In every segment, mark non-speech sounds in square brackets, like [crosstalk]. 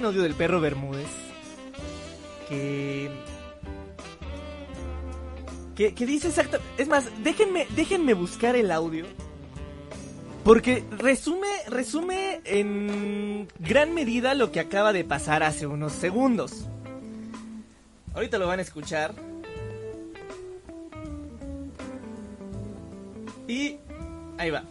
Un audio del perro Bermúdez que que, dice exactamente... Es más, déjenme, déjenme buscar el audio. Porque resume, resume en gran medida lo que acaba de pasar hace unos segundos. Ahorita lo van a escuchar. Y ahí va.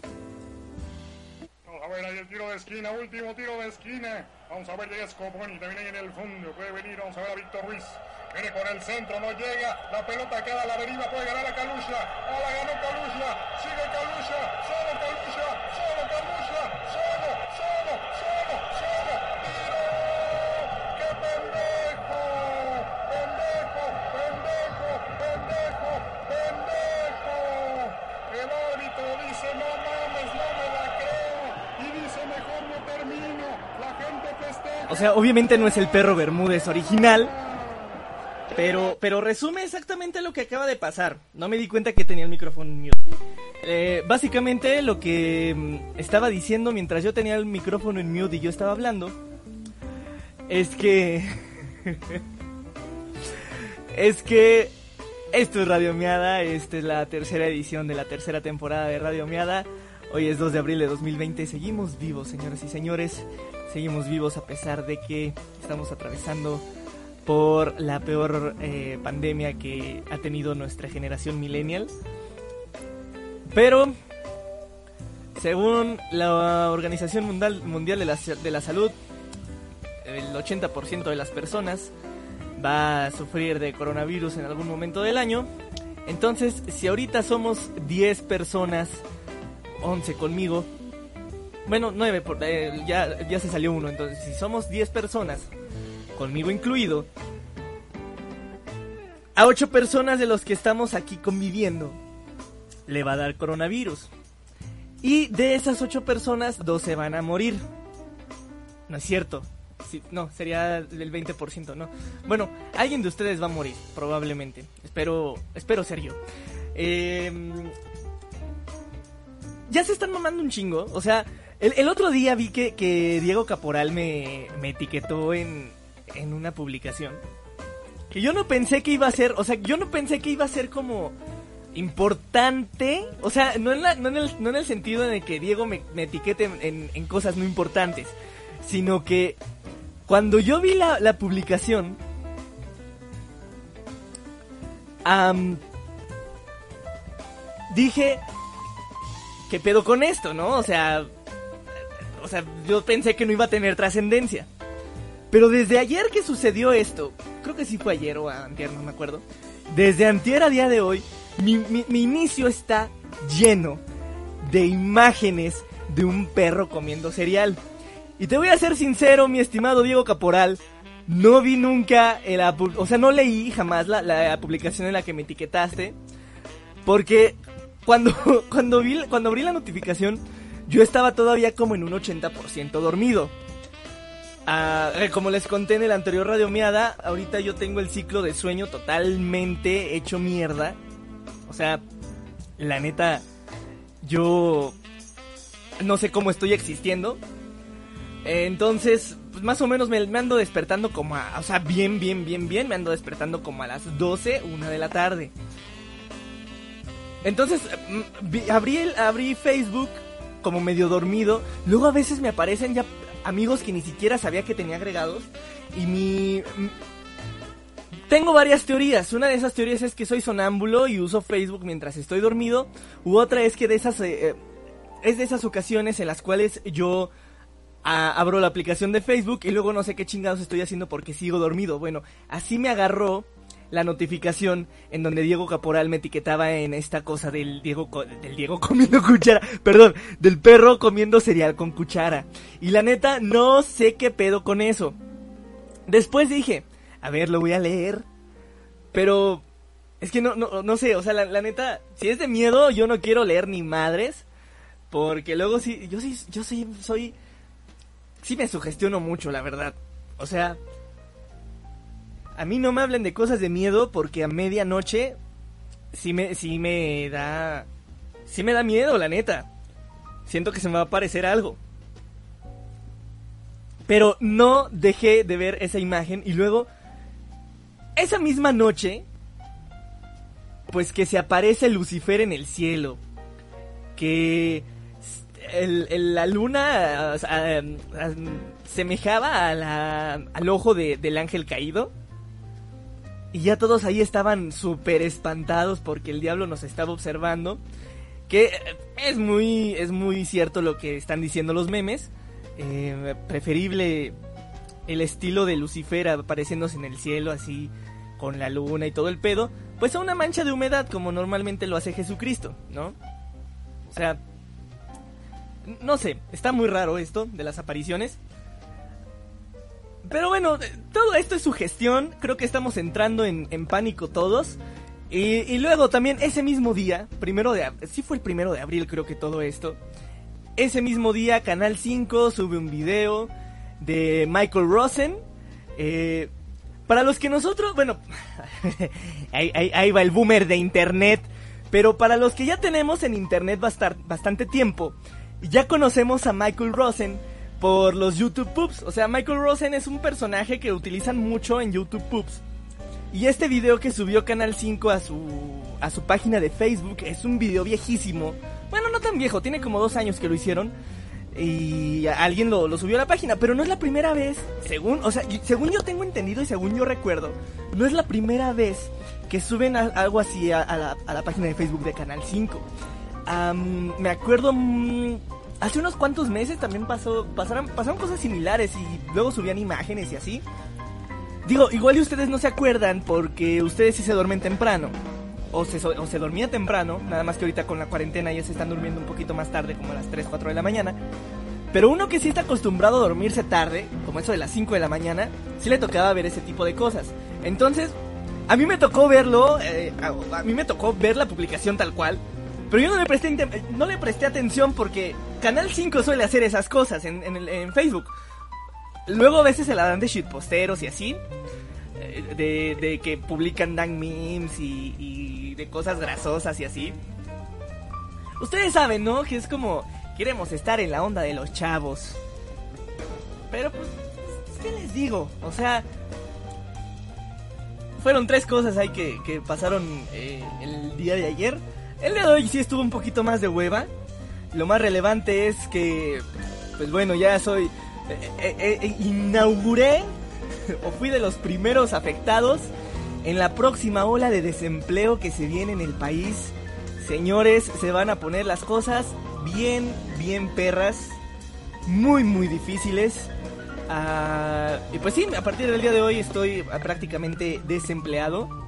A ver ahí el tiro de esquina, último tiro de esquina. Vamos a ver, llega Scoponi, también ahí en el fondo. Puede venir, vamos a ver a Víctor Ruiz. Viene con el centro, no llega. La pelota queda a la deriva, puede ganar a Calucha. Ah, la ganó Calucha. Sigue Calucha. Solo Calucha. Solo Calucha. Solo, solo, solo, solo. ¡Tiro! ¡Qué pendejo! ¡Pendejo! ¡Pendejo! ¡Pendejo! ¡Pendejo! El árbitro dice, no mames, no me la creo. Y dice, mejor no termino. La gente festeja. O sea, obviamente no es el perro Bermúdez original. Pero, pero resume exactamente lo que acaba de pasar. No me di cuenta que tenía el micrófono mute. Eh, básicamente lo que mm, estaba diciendo mientras yo tenía el micrófono en mute y yo estaba hablando es que [laughs] es que esto es Radio Miada, esta es la tercera edición de la tercera temporada de Radio Miada. Hoy es 2 de abril de 2020, seguimos vivos, señoras y señores. Seguimos vivos a pesar de que estamos atravesando por la peor eh, pandemia que ha tenido nuestra generación millennial. Pero, según la Organización Mundial, Mundial de, la, de la Salud, el 80% de las personas va a sufrir de coronavirus en algún momento del año. Entonces, si ahorita somos 10 personas, 11 conmigo, bueno, 9, por- eh, ya, ya se salió uno, entonces si somos 10 personas, conmigo incluido, a 8 personas de los que estamos aquí conviviendo le va a dar coronavirus. Y de esas 8 personas, 2 se van a morir. No es cierto. No, sería el 20%, no. Bueno, alguien de ustedes va a morir, probablemente. Espero, espero ser yo. Eh, ya se están mamando un chingo. O sea, el, otro día vi que, que Diego Caporal me, me etiquetó en, en una publicación. Que yo no pensé que iba a ser, o sea, yo no pensé que iba a ser como importante. O sea, no en, la- no en, el, no en el sentido en el que Diego me, me etiquete en, en- cosas no importantes. Sino que cuando yo vi la, la publicación... am, dije, ¿qué pedo con esto, no? O sea, o sea, yo pensé que no iba a tener trascendencia. Pero desde ayer que sucedió esto, creo que sí fue ayer o antier, no me acuerdo. Desde antier a día de hoy, mi, inicio está lleno de imágenes de un perro comiendo cereal. Y te voy a ser sincero, mi estimado Diego Caporal, no vi nunca, el, o sea, no leí jamás la publicación en la que me etiquetaste. Porque cuando, [laughs] cuando, vi, cuando abrí la notificación, yo estaba todavía como en un 80% dormido. Ah, eh, como les conté en el anterior Radio Miada, ahorita yo tengo el ciclo de sueño totalmente hecho mierda. O sea, la neta, yo no sé cómo estoy existiendo. Entonces, pues más o menos me, me ando despertando como a... O sea, bien, bien, bien, bien. Me ando despertando como a las 12, una de la tarde. Entonces, mm, vi- abrí, el- abrí Facebook como medio dormido. Luego a veces me aparecen ya amigos que ni siquiera sabía que tenía agregados. Y mi... m- Tengo varias teorías. Una de esas teorías es que soy sonámbulo y uso Facebook mientras estoy dormido. U otra es que de esas... eh, eh, es de esas ocasiones en las cuales yo abro la aplicación de Facebook y luego no sé qué chingados estoy haciendo porque sigo dormido. Bueno, así me agarró la notificación en donde Diego Caporal me etiquetaba en esta cosa del Diego del Diego [laughs] comiendo cuchara, perdón, del perro comiendo cereal con cuchara. Y la neta no sé qué pedo con eso. Después dije, a ver, lo voy a leer. Pero es que no, no, no sé, o sea, la, neta, si es de miedo, yo no quiero leer ni madres. Porque luego sí, yo sí, yo sí soy... Sí me sugestiono mucho, la verdad. O sea, a mí no me hablen de cosas de miedo porque a medianoche sí me, sí me da... Sí me da miedo, la neta. Siento que se me va a aparecer algo. Pero no dejé de ver esa imagen y luego, esa misma noche, pues que se aparece Lucifer en el cielo. Que la luna semejaba al ojo del ángel caído. Y ya todos ahí estaban súper espantados porque el diablo nos estaba observando. Que es muy, es muy cierto lo que están diciendo los memes. Eh, preferible el estilo de Lucifer apareciéndose en el cielo así con la luna y todo el pedo, pues a una mancha de humedad como normalmente lo hace Jesucristo, ¿no? O sea, no sé, está muy raro esto de las apariciones. Pero bueno, todo esto es su gestión, creo que estamos entrando en, pánico todos. Y, luego también ese mismo día, primero de sí fue el primero de abril creo que todo esto, ese mismo día, Canal 5 sube un video de Michael Rosen. Eh, para los que nosotros, bueno, [laughs] ahí, va el boomer de Internet. Pero para los que ya tenemos en Internet bastante tiempo, ya conocemos a Michael Rosen por los YouTube Poops. O sea, Michael Rosen es un personaje que utilizan mucho en YouTube Poops. Y este video que subió Canal 5 a su, a su página de Facebook es un video viejísimo bueno, no tan viejo, tiene como dos años que lo hicieron. Y alguien lo, subió a la página, pero no es la primera vez, según, o sea, según yo tengo entendido y según yo recuerdo, no es la primera vez que suben algo así a, la, página de Facebook de Canal 5. me acuerdo, mm, hace unos cuantos meses también pasó, pasaron, pasaron cosas similares y luego subían imágenes y así. Digo, igual y ustedes no se acuerdan porque ustedes sí se duermen temprano o se, o se dormía temprano, nada más que ahorita con la cuarentena ya se están durmiendo un poquito más tarde, como a las 3, 4 de la mañana. Pero uno que sí está acostumbrado a dormirse tarde, como eso de las 5 de la mañana, sí le tocaba ver ese tipo de cosas. Entonces, a mí me tocó verlo, eh, a, mí me tocó ver la publicación tal cual, pero yo no le presté, no le presté atención porque Canal 5 suele hacer esas cosas en, Facebook. Luego a veces se la dan de shitposteros y así. Eh, de, que publican dan memes y, de cosas grasosas y así. Ustedes saben, ¿no? Que es como queremos estar en la onda de los chavos. Pero pues, ¿qué les digo? O sea, fueron tres cosas ahí que, que pasaron eh, el día de ayer. El día de hoy sí estuvo un poquito más de hueva. Lo más relevante es que, pues bueno, ya soy... Eh, inauguré [laughs] o fui de los primeros afectados en la próxima ola de desempleo que se viene en el país. Señores, se van a poner las cosas bien, bien perras, muy, muy difíciles. Ah, y pues sí, a partir del día de hoy estoy prácticamente desempleado.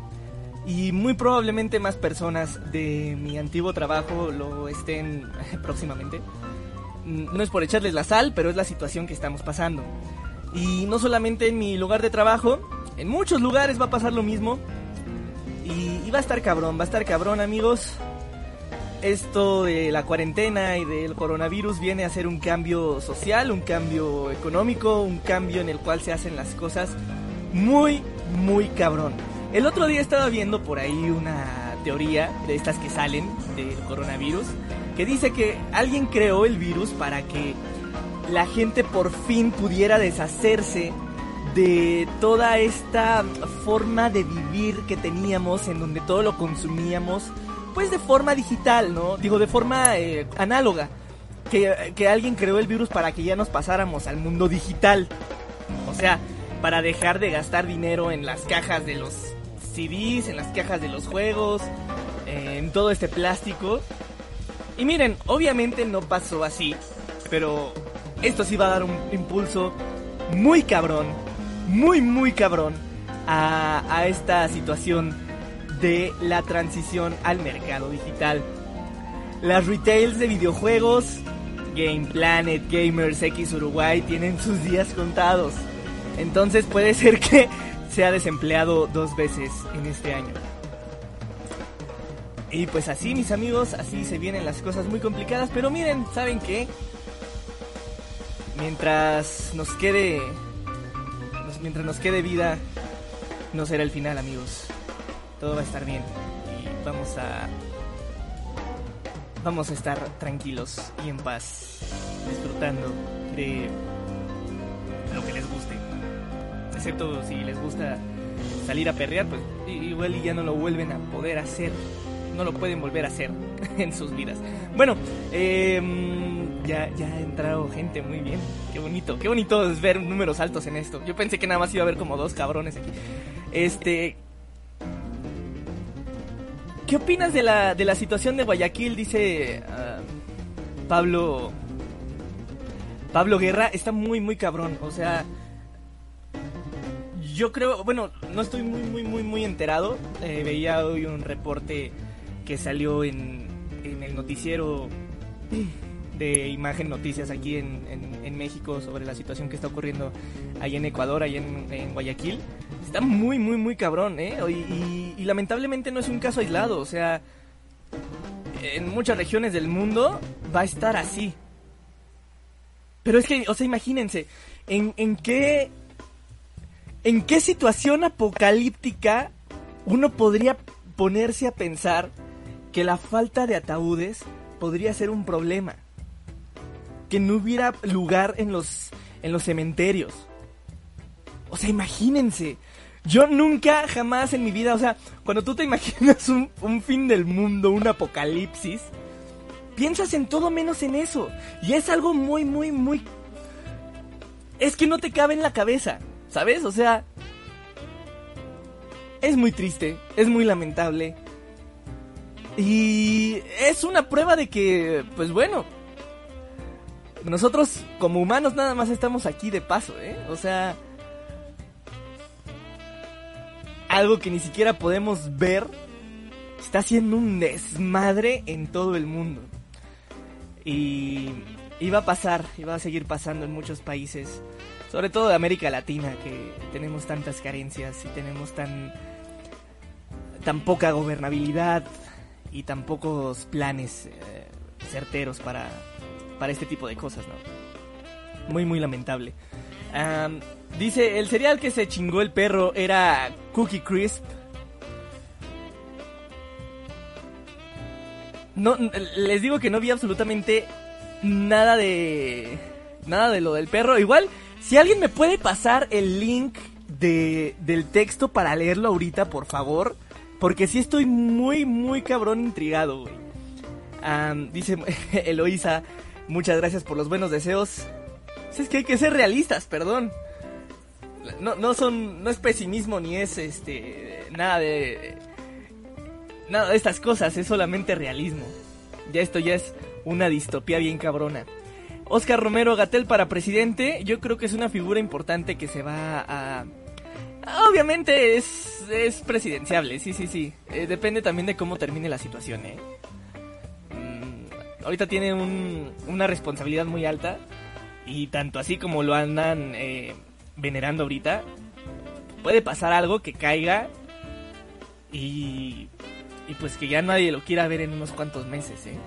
Y muy probablemente más personas de mi antiguo trabajo lo estén [laughs] próximamente. Mm, no es por echarles la sal, pero es la situación que estamos pasando. Y no solamente en mi lugar de trabajo, en muchos lugares va a pasar lo mismo. Y, va a estar cabrón, va a estar cabrón amigos. Esto de la cuarentena y del coronavirus viene a ser un cambio social, un cambio económico, un cambio en el cual se hacen las cosas muy, muy cabrón. El otro día estaba viendo por ahí una teoría de estas que salen del coronavirus que dice que alguien creó el virus para que la gente por fin pudiera deshacerse de toda esta forma de vivir que teníamos en donde todo lo consumíamos pues de forma digital, ¿no? Digo, de forma eh, análoga. Que, que, alguien creó el virus para que ya nos pasáramos al mundo digital. O sea, para dejar de gastar dinero en las cajas de los CDs, en las cajas de los juegos, en todo este plástico. Y miren, obviamente no pasó así, pero esto sí va a dar un impulso muy cabrón, muy, muy cabrón a, esta situación de la transición al mercado digital. Las retails de videojuegos, Game Planet, Gamers X Uruguay tienen sus días contados. Entonces puede ser que sea desempleado dos veces en este año. Y pues así, mis amigos, así se vienen las cosas muy complicadas. Pero miren, ¿saben qué? Mientras nos quede. mientras nos quede vida, no será el final, amigos. Todo va a estar bien. Y vamos a. Vamos a estar tranquilos y en paz. Disfrutando de lo que les. Excepto si les gusta salir a perrear, pues igual y ya no lo vuelven a poder hacer no lo pueden volver a hacer [laughs] en sus vidas. Bueno, em, ya, ya ha entrado gente muy bien. Qué bonito, qué bonito es ver números altos en esto. Yo pensé que nada más iba a haber como dos cabrones aquí. Este. ¿Qué opinas de la, de la situación de Guayaquil? Dice ah, Pablo. Pablo Guerra está muy, muy cabrón. O sea, yo creo, bueno, no estoy muy, muy, muy, muy enterado. Eh, veía hoy un reporte que salió en, el noticiero de Imagen Noticias aquí en, México sobre la situación que está ocurriendo ahí en Ecuador, ahí en, Guayaquil. Está muy, muy, muy cabrón, ¿eh? Y, lamentablemente no es un caso aislado, o sea, en muchas regiones del mundo va a estar así. Pero es que, o sea, imagínense, ¿en, en qué... ¿En qué situación apocalíptica uno podría ponerse a pensar que la falta de ataúdes podría ser un problema. Que no hubiera lugar en los, en los cementerios. O sea, imagínense. Yo nunca, jamás en mi vida, o sea, cuando tú te [laughs] imaginas un, un fin del mundo, un apocalipsis, piensas en todo menos en eso. Y es algo muy, muy, muy... Es que no te cabe en la cabeza, ¿sabes? O sea... Es muy triste, es muy lamentable. Y es una prueba de que, pues bueno, nosotros como humanos nada más estamos aquí de paso, ¿eh? O sea, algo que ni siquiera podemos ver está haciendo un desmadre en todo el mundo. Y, iba a pasar, va a seguir pasando en muchos países, sobre todo de América Latina, que tenemos tantas carencias y tenemos tan, tan poca gobernabilidad, y tan pocos planes eh, certeros para, para este tipo de cosas, ¿no? Muy, muy lamentable. dice, el cereal que se chingó el perro era Cookie Crisp. No, les digo que no vi absolutamente nada de... Nada de lo del perro. Igual, si alguien me puede pasar el link de, del texto para leerlo ahorita, por favor. Porque sí estoy muy, muy cabrón intrigado, güey. dice [laughs] Eloisa, muchas gracias por los buenos deseos. Es que hay que ser realistas, perdón. No, no son, no es pesimismo ni es este, nada de, nada de estas cosas, es solamente realismo. Ya esto ya es una distopía bien cabrona. Oscar Romero Gatel para presidente, yo creo que es una figura importante que se va a Obviamente es, es presidenciable, sí, sí, sí. Eh, depende también de cómo termine la situación, ¿eh? Mm, ahorita tiene un, una responsabilidad muy alta y tanto así como lo andan eh, venerando ahorita, puede pasar algo que caiga y, y pues que ya nadie lo quiera ver en unos cuantos meses, ¿eh?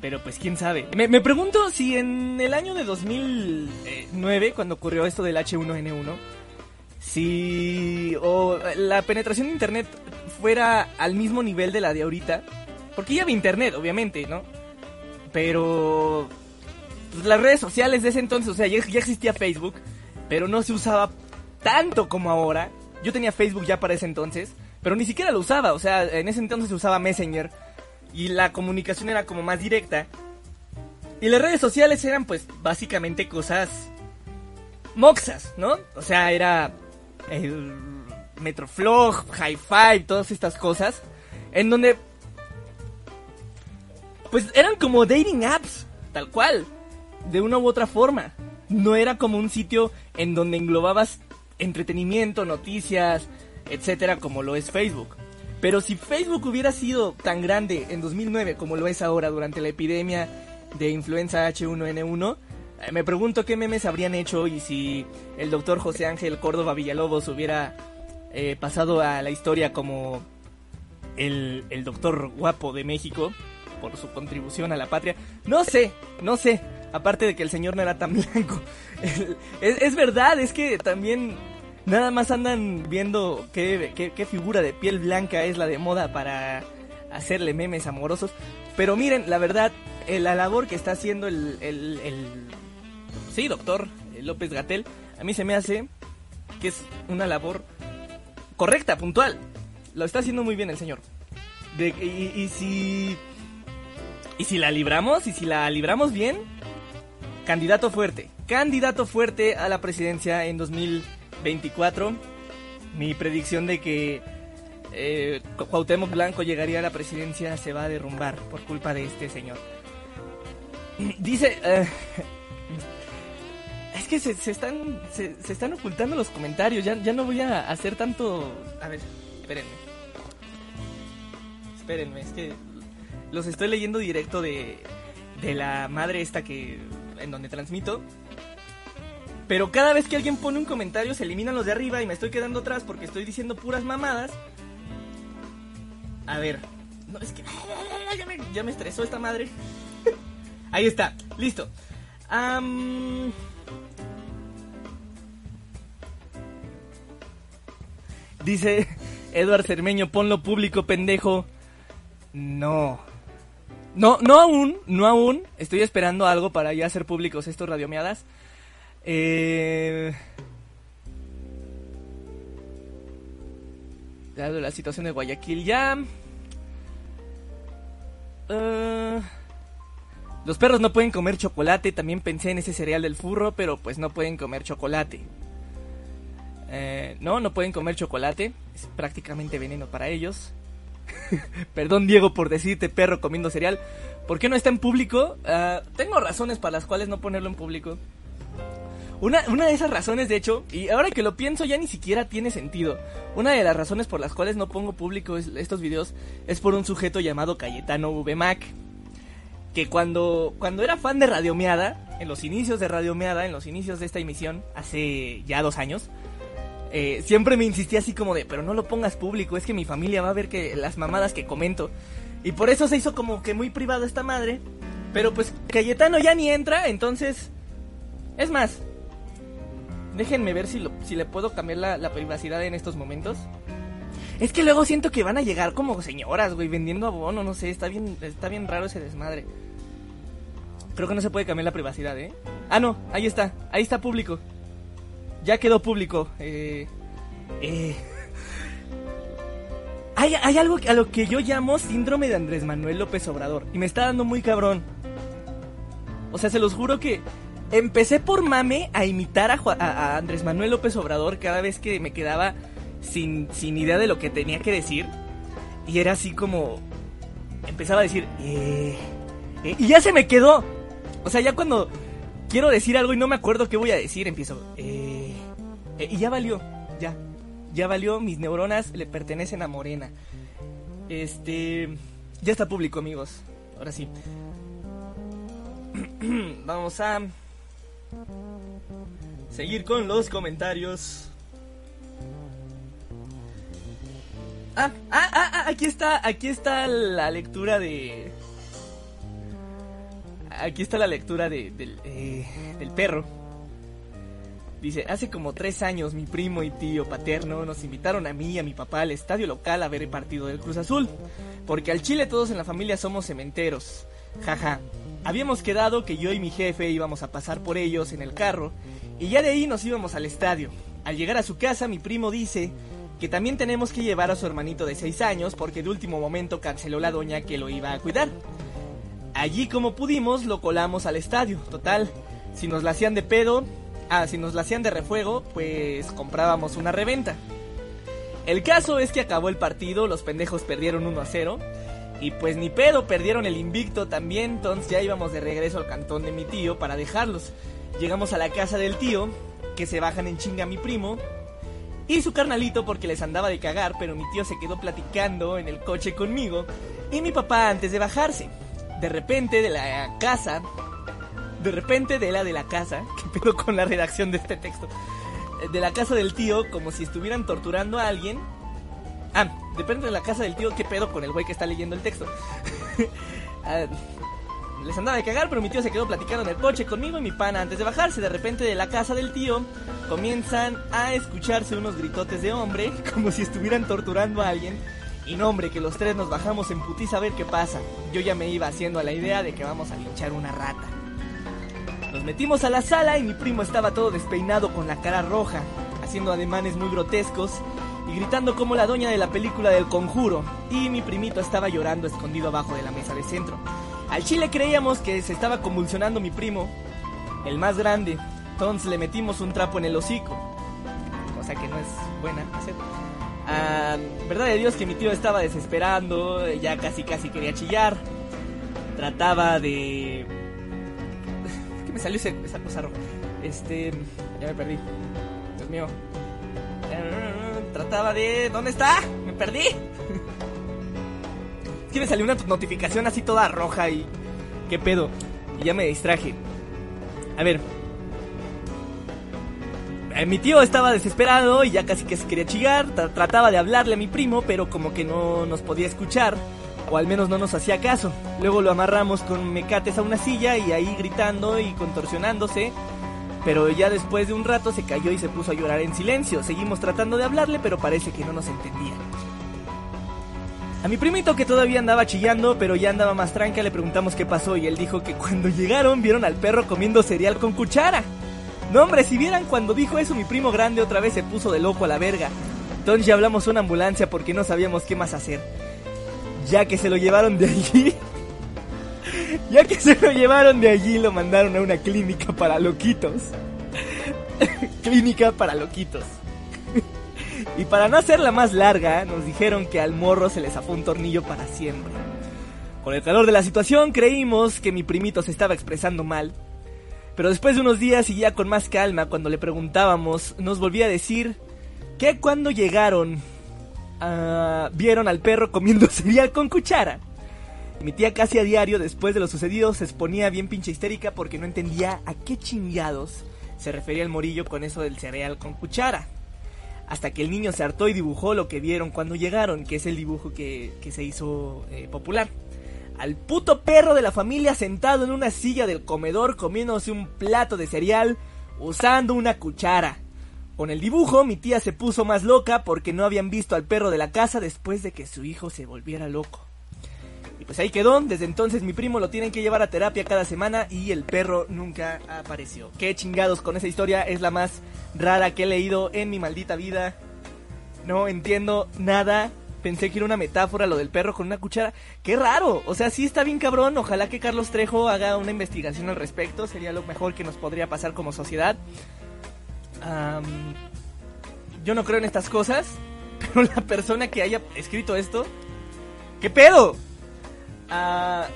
Pero pues quién sabe. Me, pregunto si en el año de 2009, cuando ocurrió esto del H1N1, si o la penetración de Internet fuera al mismo nivel de la de ahorita. Porque ya había Internet, obviamente, ¿no? Pero pues, las redes sociales de ese entonces, o sea, ya, ya existía Facebook, pero no se usaba tanto como ahora. Yo tenía Facebook ya para ese entonces, pero ni siquiera lo usaba. O sea, en ese entonces se usaba Messenger y la comunicación era como más directa. Y las redes sociales eran pues básicamente cosas moxas, ¿no? O sea, era el Metroflog, High Five, todas estas cosas. En donde pues eran como dating apps, tal cual, de una u otra forma. No era como un sitio en donde englobabas entretenimiento, noticias, etcétera, como lo es Facebook. Pero si Facebook hubiera sido tan grande en 2009 como lo es ahora durante la epidemia de influenza H1N1, Eh, Me pregunto qué memes habrían hecho y si el doctor José Ángel Córdoba Villalobos hubiera eh, pasado a la historia como el, el doctor guapo de México por su contribución a la patria. No sé, no sé. Aparte de que el señor no era tan [laughs] blanco. Es verdad, es que también nada más andan viendo qué, qué- figura de piel blanca es la de moda para hacerle memes amorosos. Pero miren, la verdad, eh, la labor que está haciendo el, el, sí, doctor eh, López Gatel, a mí se me hace que es una labor correcta, puntual. Lo está haciendo muy bien el señor. De- y, y si y si la libramos, y si la libramos bien, candidato fuerte. Candidato fuerte a la presidencia en 2024. Mi predicción de que eh, Cu- Cuauhtémoc Blanco llegaría a la presidencia se va a derrumbar por culpa de este señor. [clears throat] Dice... eh, es que se, se están se, se están ocultando los comentarios. Ya, ya no voy a hacer tanto... A ver, espérenme. Espérenme, es que los estoy leyendo directo de, de la madre esta que en donde transmito. Pero cada vez que alguien pone un comentario se eliminan los de arriba y me estoy quedando atrás porque estoy diciendo puras mamadas. A ver, no es que [laughs] ya me, estresó esta madre. Ahí está, listo. Dice Eduard Cermeño, ponlo público, pendejo. No. No, no aún, no aún. Estoy esperando algo para ya hacer públicos estos radiomeadas. Eh... Dado la situación de Guayaquil ya. Eh, Los perros no pueden comer chocolate. También pensé en ese cereal del furro, pero pues no pueden comer chocolate. Eh, no, no pueden comer chocolate. Es prácticamente veneno para ellos. [laughs] Perdón, Diego, por decirte perro comiendo cereal. ¿Por qué no está en público? Ah, tengo razones para las cuales no ponerlo en público. Una, una de esas razones, de hecho, y ahora que lo pienso ya ni siquiera tiene sentido. Una de las razones por las cuales no pongo público es- estos videos es por un sujeto llamado Cayetano VMAC. Que cuando, cuando era fan de Radiomeada, en los inicios de Radiomeada, en los inicios de esta emisión, hace ya dos años, eh, siempre me insistía así como de, pero no lo pongas público, es que mi familia va a ver que las mamadas que comento. Y por eso se hizo como que muy privado esta madre. Pero pues Cayetano ya ni entra, entonces... Es más, déjenme ver si, lo- si le puedo cambiar la, privacidad en estos momentos. Es que luego siento que van a llegar como señoras, güey, vendiendo abono, no sé, está bien, está bien raro ese desmadre. Creo que no se puede cambiar la privacidad, ¿eh? Ah, no, ahí está, ahí está público. Ya quedó público. Eh, eh. Hay, hay algo a lo que yo llamo síndrome de Andrés Manuel López Obrador. Y me está dando muy cabrón. O sea, se los juro que empecé por mame a imitar a, Andrés Manuel López Obrador cada vez que me quedaba sin, sin idea de lo que tenía que decir. Y era así como... Empezaba a decir... "Eh, eh", y ya se me quedó. O sea, ya cuando quiero decir algo y no me acuerdo qué voy a decir, empiezo... "Eh, eh", y ya valió. Ya. Ya valió. Mis neuronas le pertenecen a Morena. Este... Ya está público, amigos. Ahora sí. [clears throat] Vamos a seguir con los comentarios. Ah, ah, ah, ah, aquí está, aquí está la lectura de... Aquí está la lectura de, del, eh, del perro. Dice, hace como tres años mi primo y tío paterno nos invitaron a mí y a mi papá al estadio local a ver el partido del Cruz Azul. Porque al Chile todos en la familia somos cementeros. Jaja. Habíamos quedado que yo y mi jefe íbamos a pasar por ellos en el carro y ya de ahí nos íbamos al estadio. Al llegar a su casa mi primo dice que también tenemos que llevar a su hermanito de 6 años porque de último momento canceló la doña que lo iba a cuidar. Allí como pudimos lo colamos al estadio. Total, si nos la hacían de pedo, ah, si nos la hacían de refuego, pues comprábamos una reventa. El caso es que acabó el partido, los pendejos perdieron 1 a 0. Y pues ni pedo, perdieron el invicto también, entonces ya íbamos de regreso al cantón de mi tío para dejarlos. Llegamos a la casa del tío, que se bajan en chinga mi primo, y su carnalito porque les andaba de cagar, pero mi tío se quedó platicando en el coche conmigo, y mi papá antes de bajarse. De repente de la casa De repente de la de la casa, [laughs] ¿qué pedo con la redacción de este texto? De la casa del tío, como si estuvieran torturando a alguien. Ah, depende de la casa del tío, ¿qué pedo con el güey que está leyendo el texto? [laughs] Ah, les andaba de cagar, pero mi tío se quedó platicando en el coche conmigo y mi pana antes de bajarse. De repente de la casa del tío comienzan a escucharse unos gritotes de hombre, [laughs] como si estuvieran torturando a alguien. Y no, hombre, que los tres nos bajamos en putiza a ver qué pasa. Yo ya me iba haciendo a la idea de que vamos a linchar una rata. Nos metimos a la sala y mi primo estaba todo despeinado con la cara roja, haciendo ademanes muy grotescos y gritando como la doña de la película del conjuro. Y mi primito estaba llorando escondido abajo de la mesa de centro. Al chile creíamos que se estaba convulsionando mi primo, el más grande. Entonces le metimos un trapo en el hocico. Cosa que no es buena hacer. Ah, verdad de Dios que mi tío estaba desesperando, ya casi casi quería chillar. Trataba de... ¿Qué me salió esa cosa roja? Este... Ya me perdí. Dios mío. Trataba de... ¿Dónde está? Me perdí. Es que me salió una notificación así toda roja y... ¿Qué pedo? Y ya me distraje. A ver. Eh, mi tío estaba desesperado y ya casi que se quería chillar. Tra- trataba de hablarle a mi primo, pero como que no nos podía escuchar. O al menos no nos hacía caso. Luego lo amarramos con mecates a una silla y ahí gritando y contorsionándose. Pero ya después de un rato se cayó y se puso a llorar en silencio. Seguimos tratando de hablarle, pero parece que no nos entendía. A mi primito que todavía andaba chillando, pero ya andaba más tranca, le preguntamos qué pasó y él dijo que cuando llegaron vieron al perro comiendo cereal con cuchara. No hombre, si vieran cuando dijo eso mi primo grande otra vez se puso de loco a la verga. Entonces ya hablamos una ambulancia porque no sabíamos qué más hacer. Ya que se lo llevaron de allí. [laughs] ya que se lo llevaron de allí lo mandaron a una clínica para loquitos. [laughs] clínica para loquitos. [laughs] Y para no hacerla más larga, nos dijeron que al morro se le zafó un tornillo para siempre. Con el calor de la situación creímos que mi primito se estaba expresando mal. Pero después de unos días y ya con más calma, cuando le preguntábamos, nos volvía a decir que cuando llegaron ah, vieron al perro comiendo cereal con cuchara. Mi tía casi a diario, después de lo sucedido, se exponía bien pinche histérica porque no entendía a qué chingados se refería el morillo con eso del cereal con cuchara hasta que el niño se hartó y dibujó lo que vieron cuando llegaron, que es el dibujo que, que se hizo eh, popular. Al puto perro de la familia sentado en una silla del comedor comiéndose un plato de cereal usando una cuchara. Con el dibujo mi tía se puso más loca porque no habían visto al perro de la casa después de que su hijo se volviera loco. Pues ahí quedó, desde entonces mi primo lo tienen que llevar a terapia cada semana y el perro nunca apareció. Qué chingados con esa historia, es la más rara que he leído en mi maldita vida. No entiendo nada. Pensé que era una metáfora lo del perro con una cuchara. Qué raro, o sea, sí está bien cabrón. Ojalá que Carlos Trejo haga una investigación al respecto. Sería lo mejor que nos podría pasar como sociedad. Yo no creo en estas cosas, [laughs] pero la persona que haya escrito esto, ¿qué pedo? Ah,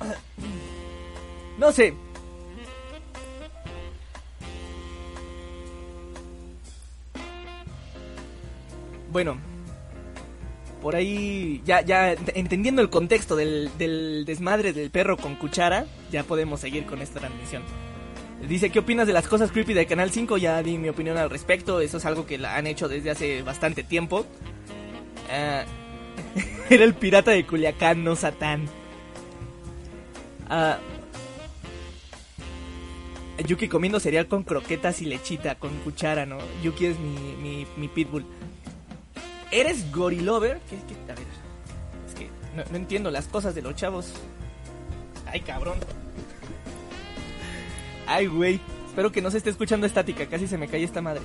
[coughs] no sé. Bueno, por ahí, ya, ya ent- entendiendo el contexto del, desmadre del perro con cuchara, ya podemos seguir con esta transmisión. Dice, ¿qué opinas de las cosas creepy de Canal 5? Ya di mi opinión al respecto, eso es algo que la han hecho desde hace bastante tiempo. Ah, [laughs] era el pirata de Culiacán, no Satán. Ah, Yuki comiendo cereal con croquetas y lechita, con cuchara, ¿no? Yuki es mi, mi, mi pitbull. ¿Eres gorilover? ¿Qué, qué? A ver, es que no, no entiendo las cosas de los chavos. Ay, cabrón. Ay, güey. Espero que no se esté escuchando estática, casi se me cae esta madre.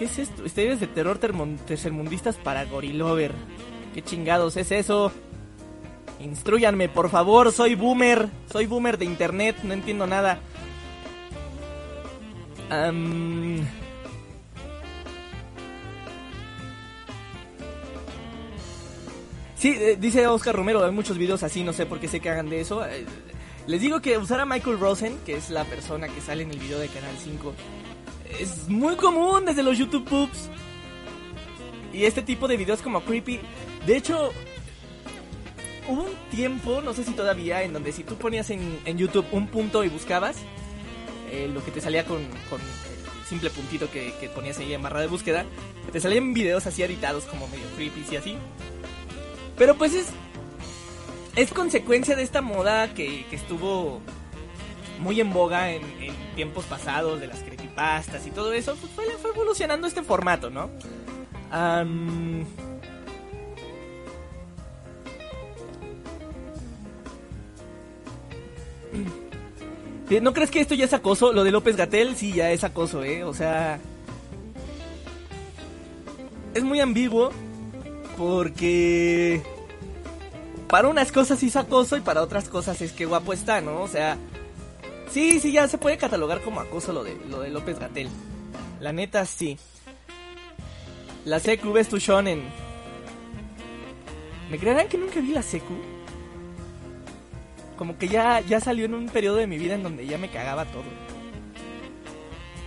¿Qué es esto? Historias de terror tercermundistas para gorilover. ¿Qué chingados es eso? Instruyanme, por favor, soy boomer. Soy boomer de internet, no entiendo nada. Am, Sí, eh, dice Oscar Romero, hay muchos videos así, no sé por qué se cagan de eso. Eh, les digo que usar a Michael Rosen, que es la persona que sale en el video de Canal 5, es muy común desde los YouTube Poops. Y este tipo de videos como creepy. De hecho, hubo un tiempo, no sé si todavía, en donde si tú ponías en, en YouTube un punto y buscabas, eh, lo que te salía con, con el simple puntito que, que ponías ahí en barra de búsqueda, te salían videos así editados como medio creepy y así. Pero pues es, es consecuencia de esta moda que, que estuvo muy en boga en, tiempos pasados, de las creepypastas y todo eso, pues fue, fue evolucionando este formato, ¿no? Am, [clears throat] ¿No crees que esto ya es acoso? Lo de López Gatel sí ya es acoso, ¿eh? O sea... Es muy ambiguo porque... Para unas cosas sí es acoso y para otras cosas es que guapo está, ¿no? O sea... Sí, sí, ya se puede catalogar como acoso lo de, lo de López Gatel. La neta, sí. La secu ves tu shonen. ¿Me creerán que nunca vi la secu? Como que ya, ya salió en un periodo de mi vida en donde ya me cagaba todo.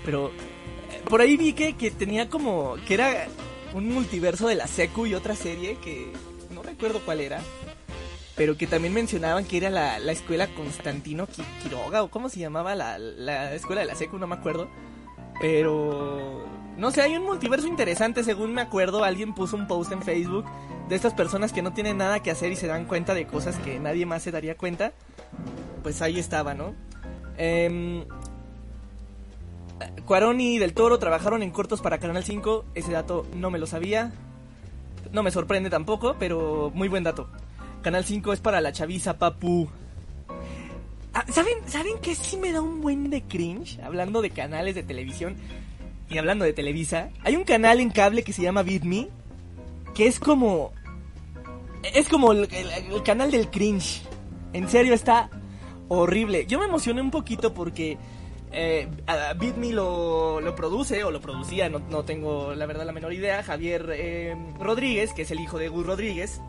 Pero eh, por ahí vi que, que tenía como. que era un multiverso de la secu y otra serie que no recuerdo cuál era. Pero que también mencionaban que era la, la escuela Constantino Qui- Quiroga o cómo se llamaba la, la escuela de la secu, no me acuerdo. Pero no sé, hay un multiverso interesante, según me acuerdo, alguien puso un post en Facebook de estas personas que no tienen nada que hacer y se dan cuenta de cosas que nadie más se daría cuenta. Pues ahí estaba, ¿no? Em, Cuarón y Del Toro trabajaron en cortos para Canal 5, ese dato no me lo sabía. No me sorprende tampoco, pero muy buen dato. Canal 5 es para la chaviza, papu. Ah, ¿Saben, ¿Saben que sí me da un buen de cringe? Hablando de canales de televisión y hablando de Televisa. Hay un canal en cable que se llama Beat Me, que es como... Es como el, canal del cringe. En serio, está horrible. Yo me emocioné un poquito porque eh, lo, lo produce o lo producía, no, no tengo la verdad la menor idea. Javier eh, Rodríguez, que es el hijo de Gus Rodríguez.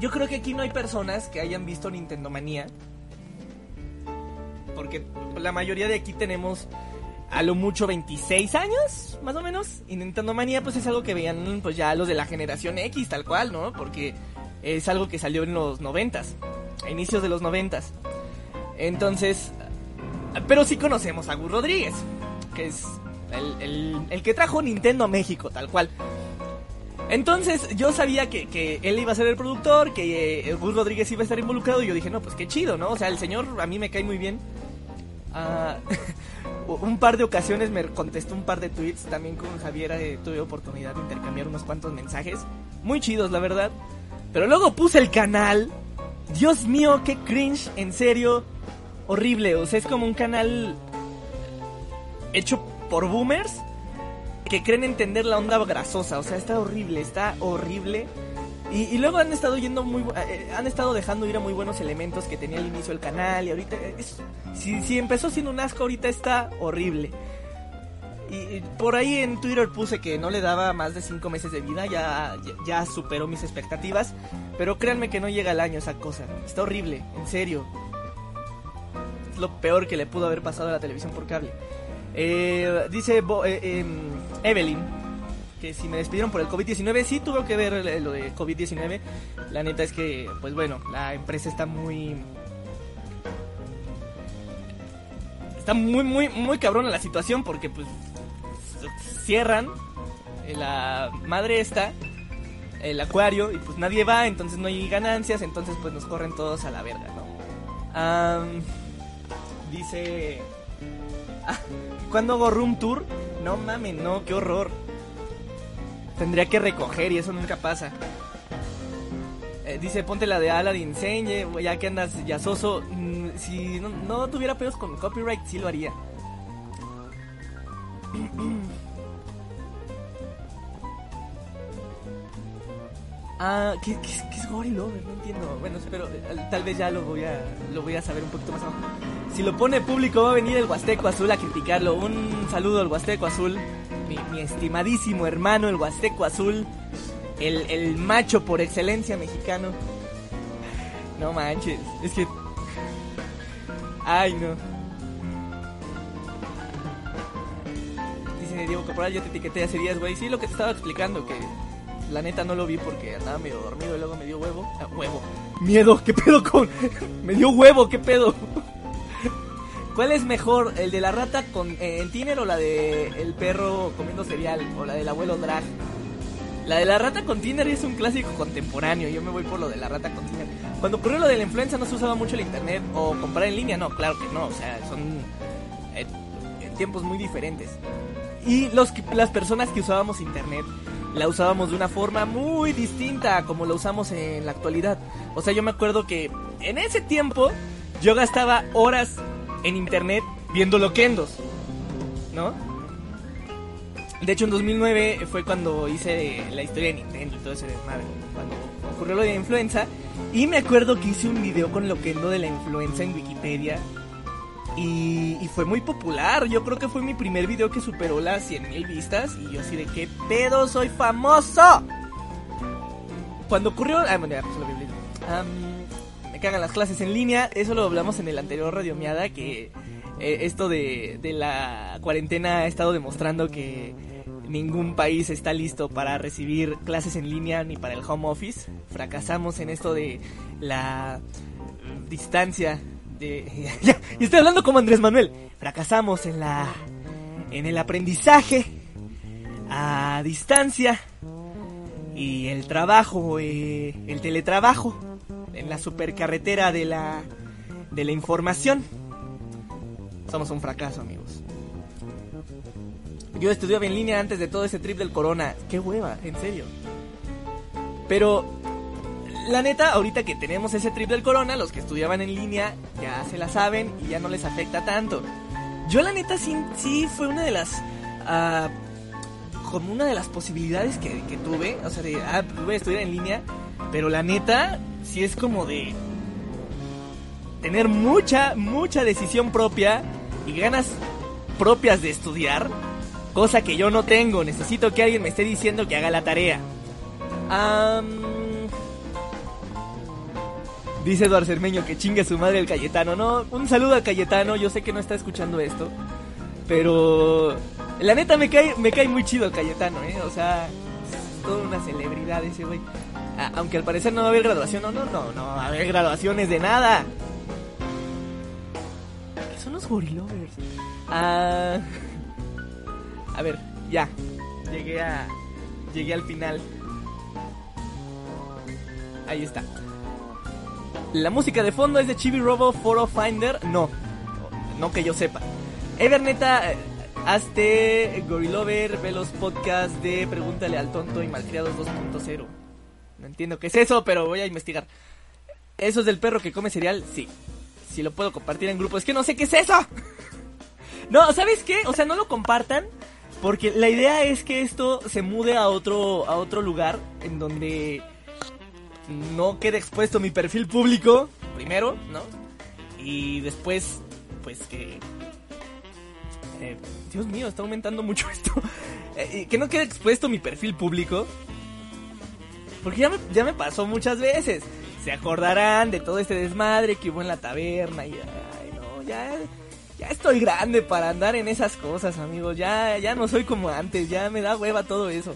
Yo creo que aquí no hay personas que hayan visto Nintendo Manía. Porque la mayoría de aquí tenemos a lo mucho 26 años, más o menos. Y Nintendo Manía pues es algo que veían pues ya los de la generación X, tal cual, ¿no? Porque es algo que salió en los 90s, a inicios de los 90s. Entonces, pero sí conocemos a Gus Rodríguez, que es el que trajo Nintendo a México, tal cual. Entonces yo sabía que, que él iba a ser el productor, que eh, Gus Rodríguez iba a estar involucrado y yo dije, no, pues qué chido, ¿no? O sea, el señor a mí me cae muy bien. Ah, [laughs] un par de ocasiones me contestó un par de tweets, también con Javier eh, tuve oportunidad de intercambiar unos cuantos mensajes, muy chidos la verdad. Pero luego puse el canal, Dios mío, qué cringe, en serio, horrible, o sea, es como un canal hecho por boomers que creen entender la onda grasosa, o sea, está horrible, está horrible. Y, luego han estado yendo muy, bu- eh, han estado dejando ir a muy buenos elementos que tenía al inicio el canal y ahorita es, si, si empezó siendo un asco ahorita está horrible. Y, y por ahí en Twitter puse que no le daba más de 5 meses de vida, ya, ya, ya superó mis expectativas, pero créanme que no llega al año esa cosa, está horrible, en serio. Es lo peor que le pudo haber pasado a la televisión por cable. Eh, dice Bo- eh, em, Evelyn que si me despidieron por el COVID-19, sí tuvo que ver eh, lo de COVID-19. La neta es que, pues bueno, la empresa está muy... Está muy, muy, muy cabrona la situación porque pues cierran eh, la madre esta, el acuario, y pues nadie va, entonces no hay ganancias, entonces pues nos corren todos a la verga, ¿no? Dice... [laughs] ¿Cuándo hago room tour? No mames, no, qué horror. Tendría que recoger y eso nunca pasa. Eh, dice, ponte la de Aladdin Sane, ya que andas ya soso. Mm, si no, no tuviera pedos con copyright, sí lo haría. [clears throat] Ah, ¿qué, es- Gory Lover? No entiendo. Bueno, espero, eh, tal vez ya lo voy a lo voy a saber un poquito más abajo. Si lo pone público va a venir el Huasteco Azul a criticarlo. Un saludo al Huasteco Azul, mi, estimadísimo hermano el Huasteco Azul, el, el macho por excelencia mexicano. No manches, es que... Ay, no. Dice Diego Corporal, yo te etiqueté hace días, güey. Sí, lo que te estaba explicando, que La neta no lo vi porque andaba medio dormido y luego me dio huevo. Ah, huevo. Miedo, ¿qué pedo con...? [laughs] me dio huevo, ¿qué pedo? [laughs] ¿Cuál es mejor, el de la rata con, eh, en Tiner o la de el perro comiendo cereal? O la del abuelo drag. La de la rata con Tinder es un clásico contemporáneo. Yo me voy por lo de la rata con Tinder. Cuando ocurrió lo de la influenza no se usaba mucho el internet o comprar en línea. No, claro que no. O sea, son eh, tiempos muy diferentes. Y los, las personas que usábamos internet la usábamos de una forma muy distinta a como la usamos en la actualidad. O sea, yo me acuerdo que en ese tiempo yo gastaba horas en internet viendo loquendos. ¿No? De hecho, en 2009 fue cuando hice la historia de Nintendo y todo ese desmadre. Cuando ocurrió lo de la influenza. Y me acuerdo que hice un video con Loquendo de la influenza en Wikipedia. Y, fue muy popular. Yo creo que fue mi primer video que superó las 100.000 vistas. Y yo así de qué pedo, soy famoso. Cuando ocurrió... Ah, bueno, ya, pues lo me cagan las clases en línea. Eso lo hablamos en el anterior Radio Miada. Que eh, esto de, de la cuarentena ha estado demostrando que ningún país está listo para recibir clases en línea ni para el home office. Fracasamos en esto de la distancia de [laughs] y estoy hablando como Andrés Manuel. Fracasamos en la en el aprendizaje a distancia y el trabajo, eh, el teletrabajo en la supercarretera de la de la información. Somos un fracaso, amigos. Yo estudiaba en línea antes de todo ese trip del corona. Qué hueva, en serio. Pero, la neta, ahorita que tenemos ese trip del corona, los que estudiaban en línea ya se la saben y ya no les afecta tanto. Yo, la neta, sí, sí fue una de las. Uh, como una de las posibilidades que, que tuve. O sea, de, ah, voy a estudiar en línea. Pero la neta, sí es como de. Tener mucha, mucha decisión propia y ganas propias de estudiar Cosa que yo no tengo. Necesito que alguien me esté diciendo que haga la tarea. Dice Eduardo Cermeño que chingue su madre el Cayetano. No, un saludo al Cayetano. Yo sé que no está escuchando esto. Pero la neta me cae, me cae muy chido el Cayetano, ¿eh? O sea, es toda una celebridad ese güey. aunque al parecer no va a haber graduación. No, no, no, no va a haber graduaciones de nada. ¿Qué son los gorilovers? Ah... A ver, ya. Llegué a. Llegué al final. Ahí está. La música de fondo es de Chibi Robo Foro Finder. No. No que yo sepa. Everneta, hazte Gorilover, ve los podcasts de Pregúntale al Tonto y Malcriados 2.0. No entiendo qué es eso, pero voy a investigar. ¿Eso es del perro que come cereal? Sí. Si lo puedo compartir en grupo. Es que no sé qué es eso. [laughs] No, ¿sabes qué? O sea, no lo compartan porque la idea es que esto se mude a otro, a otro lugar en donde no quede expuesto mi perfil público, primero, ¿no? Y después, pues que... Eh, Dios mío, está aumentando mucho [laughs] esto. Eh, que no quede expuesto mi perfil público. Porque ya me, ya me pasó muchas veces. Se acordarán de todo este desmadre que hubo en la taberna y... Ay, no, ya ya estoy grande para andar en esas cosas, amigos. Ya, ya no soy como antes, ya me da hueva todo eso.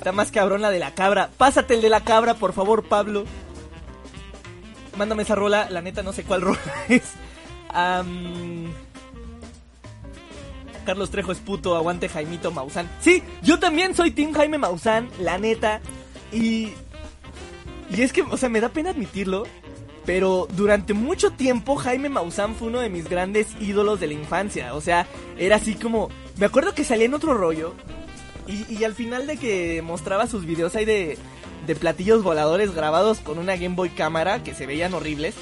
Está más cabrón la de la cabra. Pásate el de la cabra, por favor, Pablo. Mándame esa rola, la neta no sé cuál rola [laughs] es. Carlos Trejo es puto, aguante Jaimito Maussan. Sí, yo también soy Team Jaime Maussan, la neta. Y. Y es que, o sea, me da pena admitirlo. Pero durante mucho tiempo Jaime Maussan fue uno de mis grandes ídolos de la infancia. O sea, era así como... Me acuerdo que salía en otro rollo. Y, al final de que mostraba sus videos de, de platillos voladores grabados con una Game Boy cámara que se veían horribles.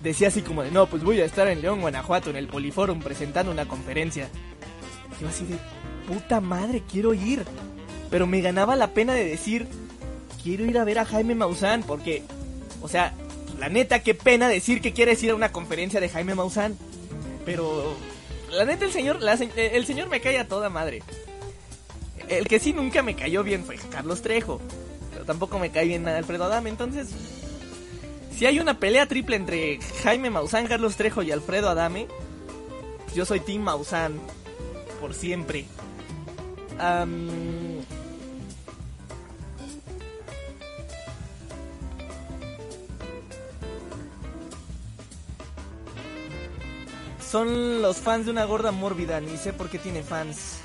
Decía así como de, no, pues voy a estar en León, Guanajuato, en el Poliforum presentando una conferencia. Yo así de, puta madre, quiero ir. Pero me ganaba la pena de decir, quiero ir a ver a Jaime Maussan, porque, o sea, la neta, qué pena decir que quieres ir a una conferencia de Jaime Maussan. Pero la neta, el señor, el señor me cae a toda madre. El que sí nunca me cayó bien fue Carlos Trejo. Pero tampoco me cae bien Alfredo Adame. Entonces, si hay una pelea triple entre Jaime Maussan, Carlos Trejo y Alfredo Adame, yo soy Team Maussan. Por siempre. son los fans de una gorda mórbida, ni sé por qué tiene fans.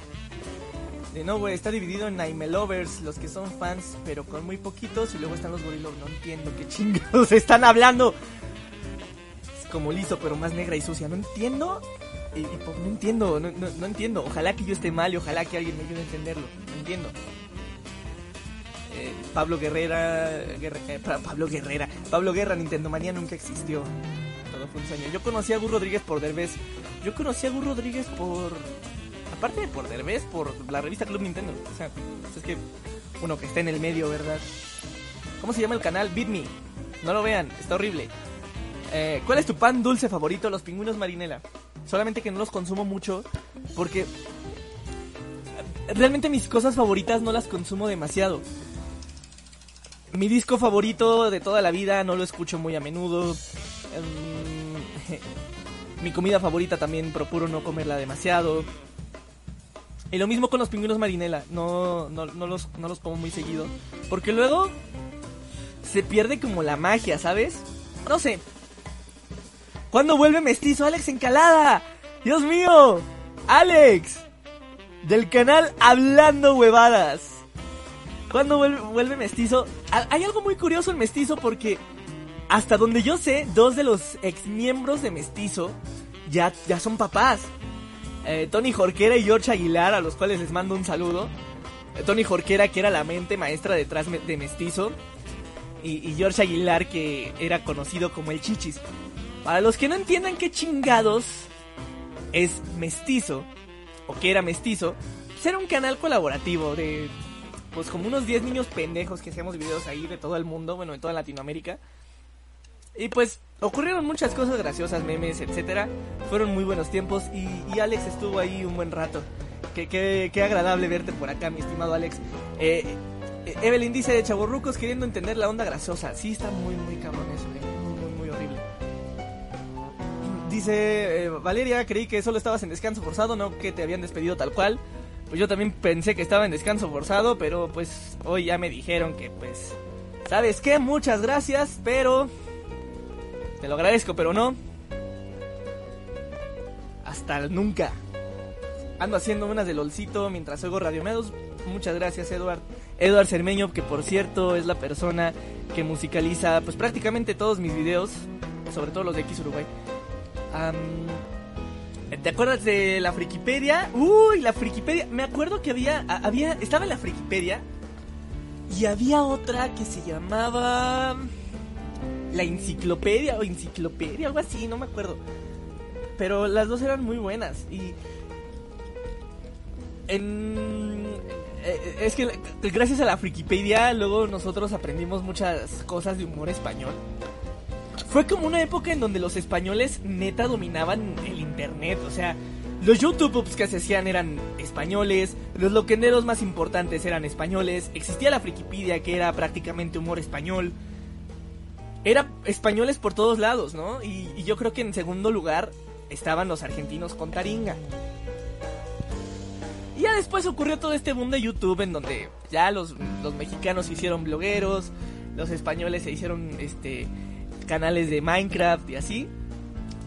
De no, güey, está dividido en anime lovers, los que son fans, pero con muy poquitos, y luego están los gorilos. No entiendo qué chingados [laughs] están hablando. Es como liso, pero más negra y sucia. No entiendo. Pues, no entiendo, no, entiendo. Ojalá que yo esté mal y ojalá que alguien me ayude a entenderlo. No entiendo. Eh, Pablo Guerrera, Guerre- eh, Pa- Pablo Guerrera, Pablo Guerra, Nintendo Manía nunca existió. Todo fue un sueño. Yo conocí a Gus Rodríguez por Derbez. Yo conocí a Gus Rodríguez por aparte de por Derbez, por la revista Club Nintendo. O sea, es que uno que está en el medio, ¿verdad? ¿Cómo se llama el canal? Beat Me. No lo vean, está horrible. Eh, ¿Cuál es tu pan dulce favorito? Los pingüinos marinela. Solamente que no los consumo mucho porque realmente mis cosas favoritas no las consumo demasiado. Mi disco favorito de toda la vida no lo escucho muy a menudo. Em, [laughs] mi comida favorita también procuro no comerla demasiado. Y lo mismo con los pingüinos marinela. No, no, no, los, no los como muy seguido. Porque luego se pierde como la magia, ¿sabes? No sé. ¿Cuándo vuelve mestizo Alex Encalada? Dios mío. Alex. Del canal Hablando Huevadas. ¿Cuándo vuelve, mestizo? Ha- Hay algo muy curioso en mestizo porque hasta donde yo sé, dos de los ex miembros de mestizo ya, ya son papás. Eh, Tony Jorquera y George Aguilar, a los cuales les mando un saludo. Eh, Tony Jorquera, que era la mente maestra detrás de Mestizo. Y, y George Aguilar, que era conocido como el Chichis. Para los que no entiendan qué chingados es Mestizo, o que era Mestizo, pues era un canal colaborativo de, pues como unos 10 niños pendejos que hacíamos videos ahí de todo el mundo, bueno, de toda Latinoamérica. Y pues ocurrieron muchas cosas graciosas, memes, etcétera. Fueron muy buenos tiempos y, Alex estuvo ahí un buen rato. Qué, qué, qué agradable verte por acá, mi estimado Alex. Eh, eh, Evelyn dice de chavorrucos queriendo entender la onda graciosa. Sí, está muy, muy cabrón eso, eh. Muy, muy, muy horrible. Dice eh, Valeria, creí que solo estabas en descanso forzado, no que te habían despedido tal cual. Pues yo también pensé que estaba en descanso forzado, pero pues hoy ya me dijeron que pues... ¿Sabes qué? Muchas gracias, pero... Te lo agradezco, pero no. Hasta nunca. Ando haciendo unas de LOLcito mientras oigo Radio Medos. Muchas gracias, Eduard. Eduard Cermeño, que por cierto es la persona que musicaliza pues prácticamente todos mis videos, sobre todo los de X Uruguay. ¿Te acuerdas de la Frikipedia? Uy, la Frikipedia. Me acuerdo que había, había, estaba en la Frikipedia y había otra que se llamaba la enciclopedia o enciclopedia, algo así, no me acuerdo. Pero las dos eran muy buenas y en eh, es que gracias a la Frikipedia luego nosotros aprendimos muchas cosas de humor español. Fue como una época en donde los españoles neta dominaban el internet, o sea, los YouTubes que hacían eran españoles, los loquenderos más importantes eran españoles, existía la Frikipedia que era prácticamente humor español. Era españoles por todos lados, ¿no? Y, yo creo que en segundo lugar estaban los argentinos con Taringa. Y ya después ocurrió todo este boom de YouTube en donde ya los, los mexicanos se hicieron blogueros, los españoles se hicieron este canales de Minecraft y así.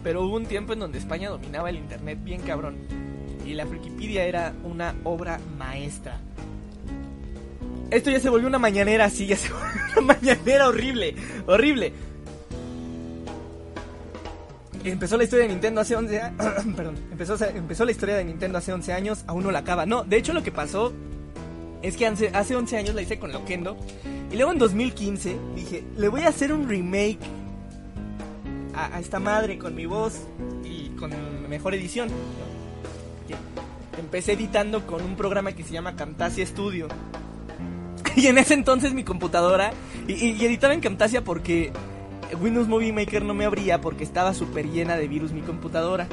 Pero hubo un tiempo en donde España dominaba el internet bien cabrón. Y la Wikipedia era una obra maestra. Esto ya se volvió una mañanera, sí, ya se [laughs] volvió una mañanera horrible, horrible. Empezó la historia de Nintendo hace 11 años. [clears throat] Perdón. Empezó, empezó la historia de Nintendo hace 11 años. Aún no la acaba. No, de hecho lo que pasó es que hace, hace 11 años la hice con Loquendo. Y luego en 2015 dije, le voy a hacer un remake a, esta madre con mi voz y con mejor edición. Empecé editando con un programa que se llama Camtasia Studio. [laughs] Y en ese entonces mi computadora. Y, editaba en Camtasia porque Windows Movie Maker no me abría porque estaba súper llena de virus mi computadora.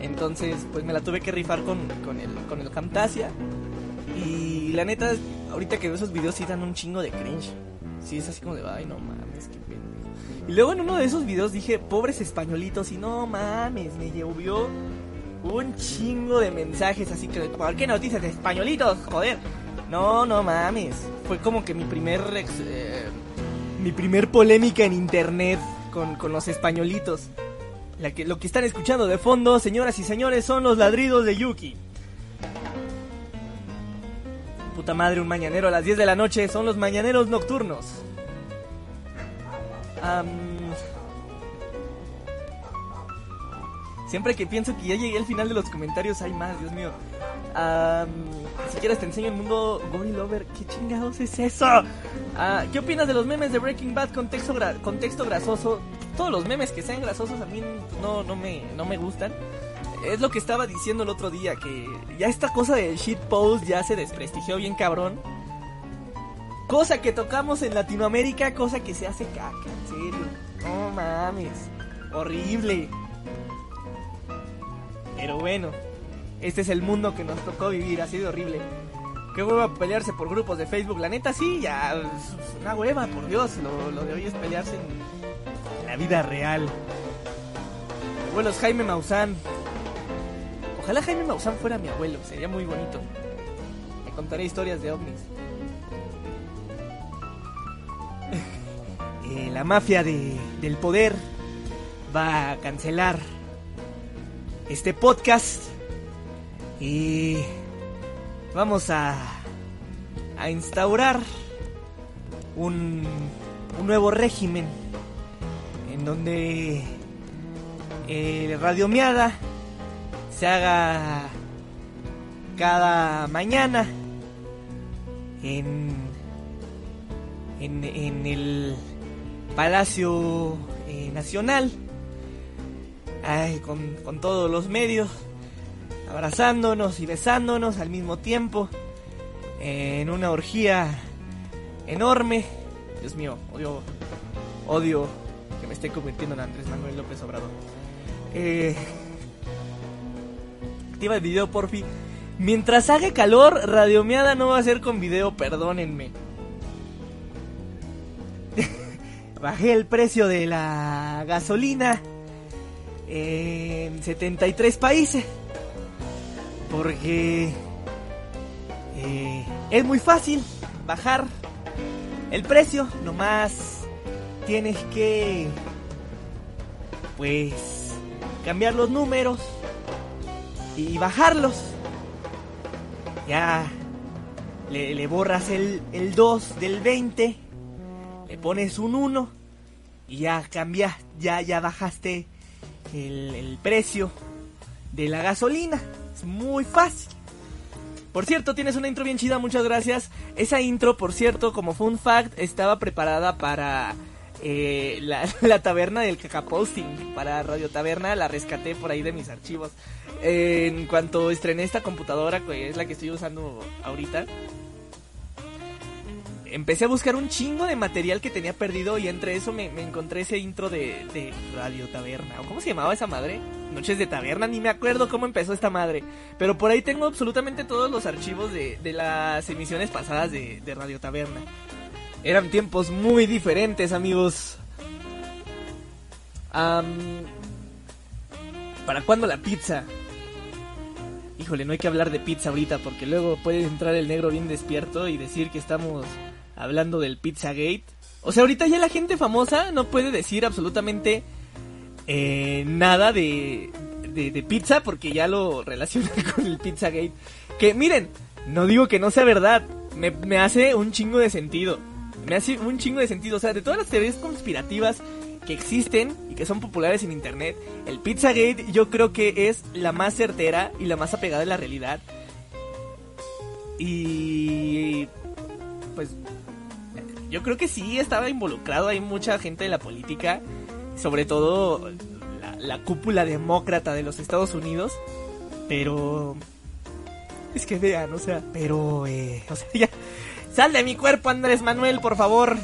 Entonces, pues me la tuve que rifar con, con, el, con el Camtasia. Y la neta, ahorita que veo esos videos sí dan un chingo de cringe. Sí, es así como de, ay, no mames, qué pendejo. Y luego en uno de esos videos dije, pobres españolitos, y no mames, me llovió Un chingo de mensajes así que, ¿por qué noticias de españolitos? Joder. No, no mames. Fue como que mi primer... Eh, mi primer polémica en internet con, con los españolitos. Lo que están escuchando de fondo, señoras y señores, son los ladridos de Yuki. Puta madre, un mañanero a las 10 de la noche, son los mañaneros nocturnos. Siempre que pienso que ya llegué al final de los comentarios hay más, Dios mío. si quieres te enseño el mundo Gory Lover. ¿Qué chingados es eso? Ah, ¿Qué opinas de los memes de Breaking Bad con texto, grasoso? Todos los memes que sean grasosos a mí no, no, me, no me gustan. Es lo que estaba diciendo el otro día, que ya esta cosa del shitpost ya se desprestigió bien cabrón. Cosa que tocamos en Latinoamérica, cosa que se hace caca, en serio. No mames. Horrible. Pero bueno, este es el mundo que nos tocó vivir, ha sido horrible. Qué hueva pelearse por grupos de Facebook, la neta sí, ya una hueva, por Dios, lo, de hoy es pelearse en la vida real. Es Jaime Maussan. Ojalá Jaime Maussan fuera mi abuelo, sería muy bonito. Me contaré historias de ovnis. [laughs] Eh, la mafia del poder va a cancelar este podcast y vamos a, a instaurar un, un nuevo régimen en donde eh, Radio Miada se haga cada mañana en, en, en el Palacio eh, Nacional con, todos los medios, abrazándonos y besándonos al mismo tiempo, en una orgía enorme. Dios mío, odio, odio que me esté convirtiendo en Andrés Manuel López Obrador. Eh, activa el video, porfi. Mientras haga calor, Radiomeada no va a ser con video, perdónenme. [laughs] Bajé el precio de la gasolina en 73 países. Porque eh, es muy fácil bajar el precio. Nomás tienes que, pues, cambiar los números y bajarlos. Ya le, borras el, el 2 del 20, le pones un 1 y ya cambias, ya, ya bajaste el, precio de la gasolina. Muy fácil. Por cierto, tienes una intro bien chida, muchas gracias. Esa intro, por cierto, como fun fact, estaba preparada para eh, [laughs] la, taberna del cacaposting, para Radio Taberna, la rescaté por ahí de mis archivos. en cuanto estrené esta computadora, que es la que estoy usando ahorita, empecé a buscar un chingo de material que tenía perdido y entre eso me, encontré ese intro de, Radio Taberna. cómo se llamaba esa madre? Noches de Taberna, ni me acuerdo cómo empezó esta madre. Pero por ahí tengo absolutamente todos los archivos de, las emisiones pasadas de, Radio Taberna. Eran tiempos muy diferentes, amigos. ¿Para cuándo la pizza? Híjole, no hay que hablar de pizza ahorita porque luego puede entrar el negro bien despierto y decir que estamos hablando del Pizzagate. O sea, ahorita ya la gente famosa no puede decir absolutamente eh, nada de, de, pizza porque ya lo relaciona [laughs] con el Pizzagate. Que miren, no digo que no sea verdad, me, me hace un chingo de sentido. Me hace un chingo de sentido. O sea, de todas las teorías conspirativas que existen y que son populares en internet, el Pizzagate yo creo que es la más certera y la más apegada a la realidad. Y pues yo creo que sí estaba involucrado, hay mucha gente de la política, sobre todo la, cúpula demócrata de los Estados Unidos, pero... Es que vean, o sea, pero... Eh, o sea, [laughs] ya... Sal de mi cuerpo, Andrés Manuel, por favor.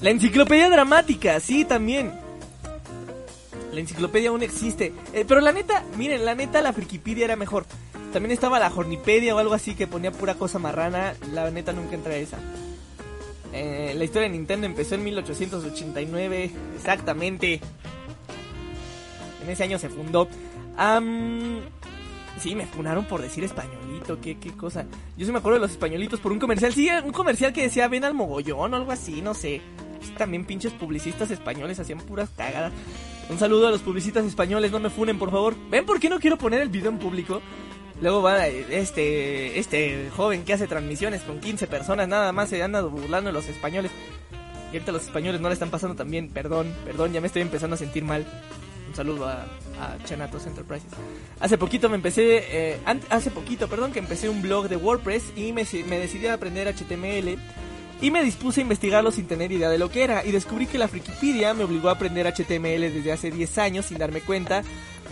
La enciclopedia dramática, sí, también. La enciclopedia aún existe. Eh, pero la neta, miren, la neta la Frikipedia era mejor. También estaba la Jornipedia o algo así que ponía pura cosa marrana. La neta nunca entré a esa. Eh, la historia de Nintendo empezó en 1889, exactamente. En ese año se fundó. Am, sí, me funaron por decir españolito, qué, qué cosa. Yo sí me acuerdo de los españolitos por un comercial. Sí, un comercial que decía ven al mogollón o algo así, no sé. También pinches publicistas españoles hacían puras cagadas. Un saludo a los publicistas españoles, no me funen, por favor. ¿Ven por qué no quiero poner el video en público? Luego va este este joven que hace transmisiones con 15 personas, nada más se anda burlando de los españoles. Y ahorita los españoles no le están pasando tan bien, perdón, perdón, ya me estoy empezando a sentir mal. Un saludo a, a Chanatos Enterprises. Hace poquito me empecé, eh, hace poquito, perdón, que empecé un blog de WordPress y me, me decidí a aprender HTML. Y me dispuse a investigarlo sin tener idea de lo que era. Y descubrí que la Frikipedia me obligó a aprender HTML desde hace 10 años sin darme cuenta.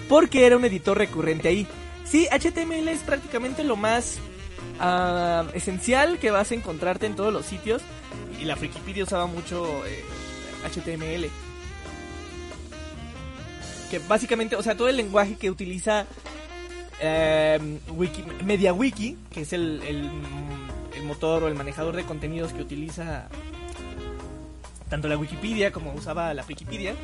Porque era un editor recurrente ahí. Sí, HTML es prácticamente lo más ah, esencial que vas a encontrarte en todos los sitios. Y la Frikipedia usaba mucho eh, HTML. Que básicamente, o sea, todo el lenguaje que utiliza eh, Wiki, MediaWiki, que es el, el motor o el manejador de contenidos que utiliza tanto la Wikipedia como usaba la Wikipedia,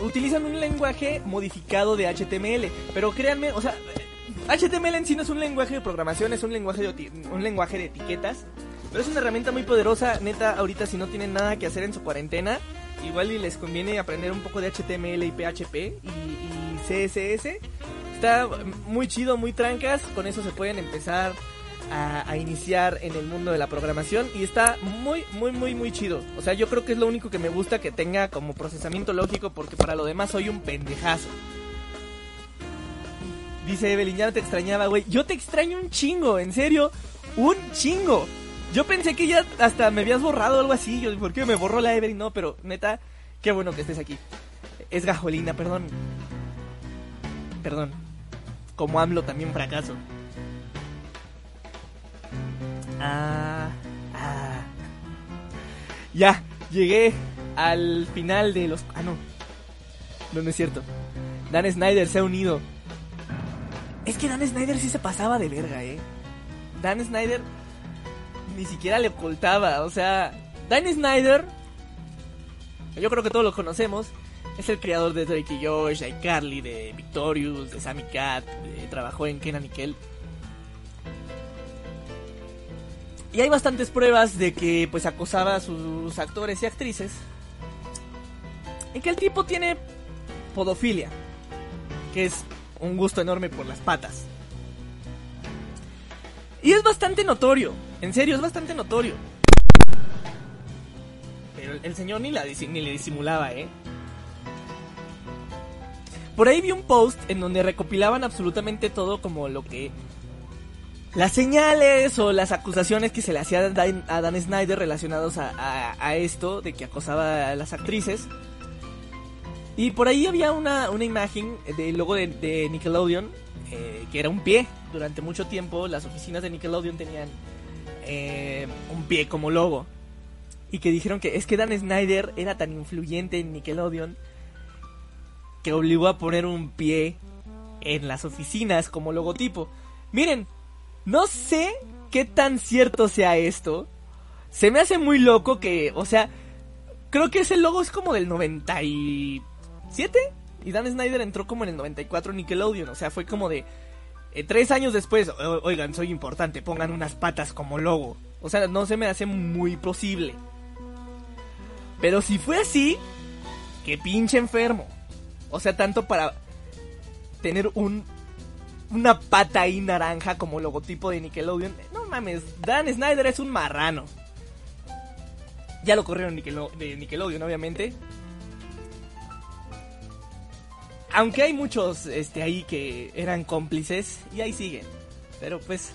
utilizan un lenguaje modificado de HTML. Pero créanme, o sea, HTML en sí no es un lenguaje de programación, es un lenguaje de, un lenguaje de etiquetas. Pero es una herramienta muy poderosa, neta, ahorita si no tienen nada que hacer en su cuarentena, igual y les conviene aprender un poco de HTML y PHP y, y CSS. Está muy chido, muy trancas, con eso se pueden empezar a, iniciar en el mundo de la programación y está muy, muy, muy, muy chido. O sea, yo creo que es lo único que me gusta que tenga como procesamiento lógico porque para lo demás soy un pendejazo. Dice Evelyn, ya no te extrañaba, güey. Yo te extraño un chingo, en serio, un chingo. Yo pensé que ya hasta me habías borrado o algo así. Yo, ¿por qué me borró la Evelyn? No, pero neta, qué bueno que estés aquí. Es gajolina, perdón. Perdón. Como AMLO también fracaso. Ah, ah. Ya, llegué al final de los... Ah, no. No, no es cierto. Dan Snyder se ha unido. Es que Dan Snyder sí se pasaba de verga, eh. Dan Snyder ni siquiera le ocultaba. O sea, Dan Snyder, yo creo que todos lo conocemos. Es el creador de Drake y Josh, de iCarly, de Victorious, de Sammy Cat. trabajó en Kenan y Kel. Y hay bastantes pruebas de que pues acosaba a sus actores y actrices. Y que el tipo tiene podofilia. Que es un gusto enorme por las patas. Y es bastante notorio. En serio, es bastante notorio. Pero el- señor ni, la, ni le disimulaba, ¿eh? Por ahí vi un post en donde recopilaban absolutamente todo como lo que... Las señales o las acusaciones que se le hacía a Dan, a Snyder relacionados a, esto de que acosaba a las actrices. Y por ahí había una, una imagen del logo de, de Nickelodeon, eh, que era un pie. Durante mucho tiempo las oficinas de Nickelodeon tenían eh, un pie como logo. Y que dijeron que es que Dan Snyder era tan influyente en Nickelodeon que obligó a poner un pie en las oficinas como logotipo. Miren, no sé qué tan cierto sea esto. Se me hace muy loco que, o sea, creo que ese logo es como del 97 y Dan Snyder entró como en el 94 en Nickelodeon, o sea, fue como de eh, tres años después, "O- oigan, soy importante, pongan unas patas como logo. O sea, no se me hace muy posible. Pero si fue así, qué pinche enfermo. O sea, tanto para tener un una pata ahí naranja como logotipo de Nickelodeon. No mames, Dan Snyder es un marrano. Ya lo corrieron de Nickelodeon, obviamente. Aunque hay muchos este, ahí que eran cómplices y ahí siguen. Pero pues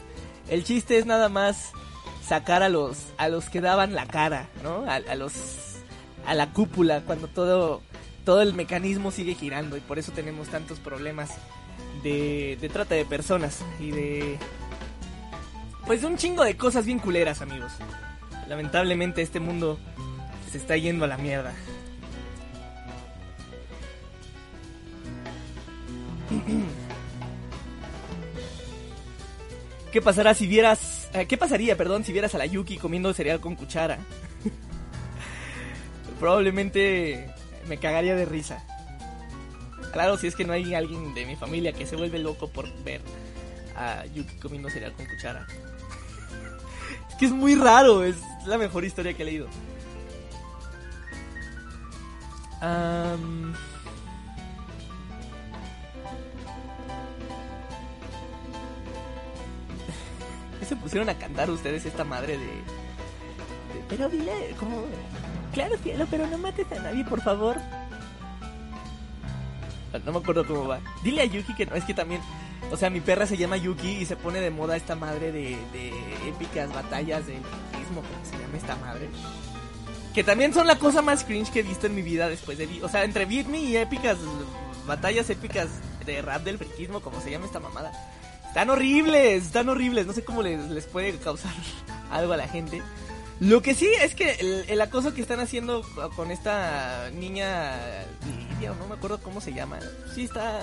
el chiste es nada más sacar a los a los que daban la cara, ¿no? A, a los a la cúpula cuando todo todo el mecanismo sigue girando y por eso tenemos tantos problemas de, trata de personas y de pues de un chingo de cosas bien culeras, amigos. Lamentablemente este mundo se está yendo a la mierda. ¿Qué pasará si vieras... eh, ¿Qué pasaría, perdón, si vieras a la Yuki comiendo cereal con cuchara? [laughs] Probablemente me cagaría de risa. Claro, si es que no hay alguien de mi familia que se vuelve loco por ver a Yuki comiendo cereal con cuchara. Es que es muy raro, es la mejor historia que he leído. Am, ¿Qué se pusieron a cantar ustedes esta madre de... de- pero dile, como... Claro, cielo, pero no mates a nadie, por favor. No me acuerdo cómo va. Dile a Yuki que no, es que también... O sea, mi perra se llama Yuki y se pone de moda esta madre de, de épicas batallas del mismo, ¿cómo se llama esta madre? Que también son la cosa más cringe que he visto en mi vida después de... O sea, entre Beat Me y épicas... Batallas épicas de rap del friquismo, como se llama esta mamada. Están horribles, están horribles. No sé cómo les, les puede causar [laughs] algo a la gente. Lo que sí es que el, acoso que están haciendo con esta niña Lidia, no me acuerdo cómo se llama, sí está,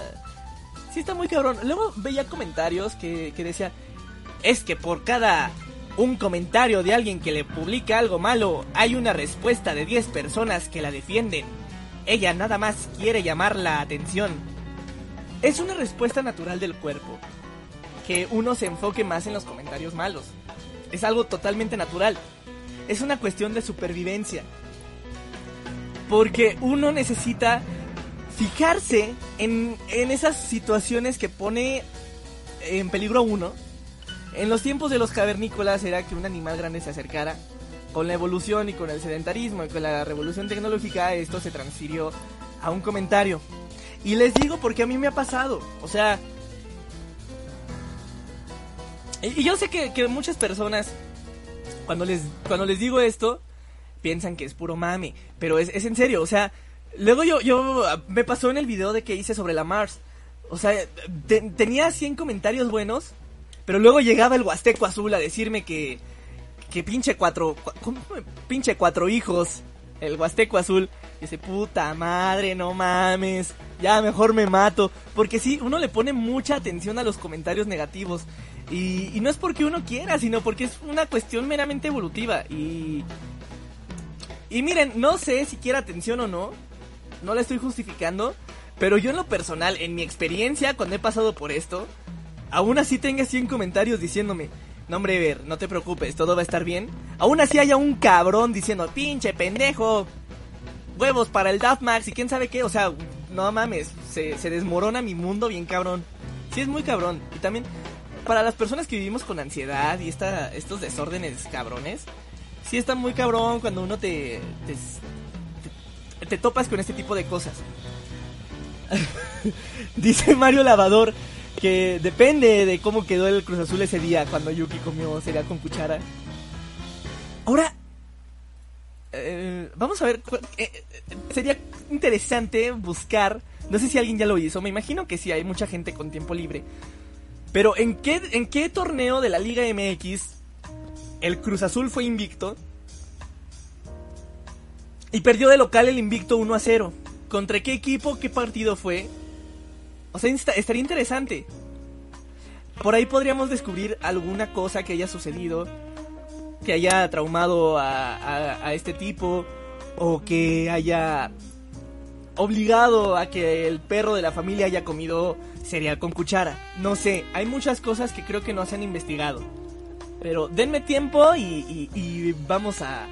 sí está muy cabrón. Luego veía comentarios que, que decía, es que por cada un comentario de alguien que le publica algo malo, hay una respuesta de 10 personas que la defienden. Ella nada más quiere llamar la atención. Es una respuesta natural del cuerpo. Que uno se enfoque más en los comentarios malos. Es algo totalmente natural. Es una cuestión de supervivencia. Porque uno necesita fijarse en, en esas situaciones que pone en peligro a uno. En los tiempos de los cavernícolas era que un animal grande se acercara. Con la evolución y con el sedentarismo y con la revolución tecnológica, esto se transfirió a un comentario. Y les digo porque a mí me ha pasado. O sea... Y yo sé que, que muchas personas, cuando les, cuando les digo esto, piensan que es puro mame. Pero es, es en serio, o sea... Luego yo, yo, me pasó en el video de que hice sobre la Mars. O sea, te- tenía 100 comentarios buenos, pero luego llegaba el Huasteco Azul a decirme que, que pinche cuatro, cua- ¿cómo? pinche cuatro hijos, el Huasteco Azul. Dice, puta madre, no mames, ya mejor me mato. Porque sí, uno le pone mucha atención a los comentarios negativos. Y, y no es porque uno quiera, sino porque es una cuestión meramente evolutiva. Y, y miren, no sé si quiera atención o no, no la estoy justificando, pero yo en lo personal, en mi experiencia, cuando he pasado por esto, aún así tenga 100 comentarios diciéndome, no hombre, Ver, no te preocupes, todo va a estar bien. Aún así haya un cabrón diciendo, pinche pendejo, huevos para el Daft Max y quién sabe qué, o sea, no mames, se, se desmorona mi mundo bien cabrón. Sí, es muy cabrón. Y también, para las personas que vivimos con ansiedad y esta, estos desórdenes cabrones, sí está muy cabrón cuando uno te, te, te, topas con este tipo de cosas. [laughs] Dice Mario Lavador que depende de cómo quedó el Cruz Azul ese día cuando Yuki comió cereal con cuchara. Ahora, vamos a ver, eh, eh, sería interesante buscar, no sé si alguien ya lo hizo, me imagino que sí, hay mucha gente con tiempo libre. Pero ¿en qué, en qué torneo de la Liga MX el Cruz Azul fue invicto? Y perdió de local el invicto 1 a 0. ¿Contra qué equipo? ¿Qué partido fue? O sea, estaría interesante. Por ahí podríamos descubrir alguna cosa que haya sucedido, que haya traumado a, a- a este tipo, o que haya obligado a que el perro de la familia haya comido cereal con cuchara. No sé, hay muchas cosas que creo que no se han investigado. Pero denme tiempo y, y- vamos a,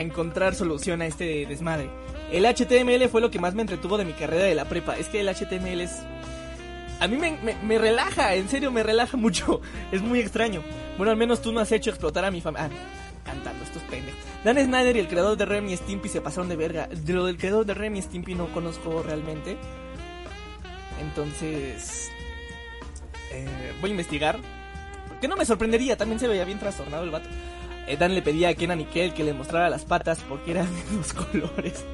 encontrar solución a este desmadre. El HTML fue lo que más me entretuvo de mi carrera de la prepa. Es que el HTML es... A mí me, me- me relaja, en serio me relaja [laughs] mucho. Es muy extraño. Bueno, al menos tú no has hecho explotar a mi familia. Ah, cantando estos pendejos. Dan Snyder y el creador de Rem y Stimpy se pasaron de verga. Lo del creador de Rem y Stimpy no conozco realmente. Entonces... eh, voy a investigar. Que no me sorprendería, también se veía bien trastornado el vato. Eh, Dan le pedía a Kenan y Kel que le mostrara las patas porque eran [laughs] de los colores.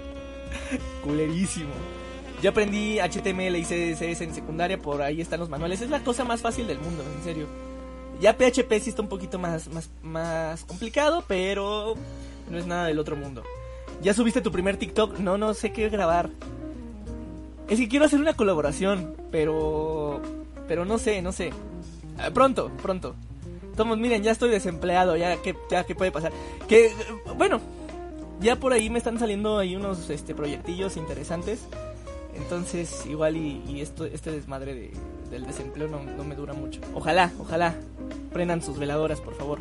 Culerísimo. Yo aprendí HTML y CSS en secundaria, por ahí están los manuales. Es la cosa más fácil del mundo, en serio. Ya PHP sí está un poquito más, más, más complicado, pero no es nada del otro mundo. ¿Ya subiste tu primer TikTok? No, no sé qué grabar. Es que quiero hacer una colaboración, pero... Pero no sé, no sé. Ah, pronto, pronto. Tomos, miren, ya estoy desempleado, ya que ya qué puede pasar. Que bueno, ya por ahí me están saliendo ahí unos este proyectillos interesantes. Entonces, igual y, esto, este desmadre de, del desempleo no, no me dura mucho. Ojalá, ojalá. Prendan sus veladoras, por favor.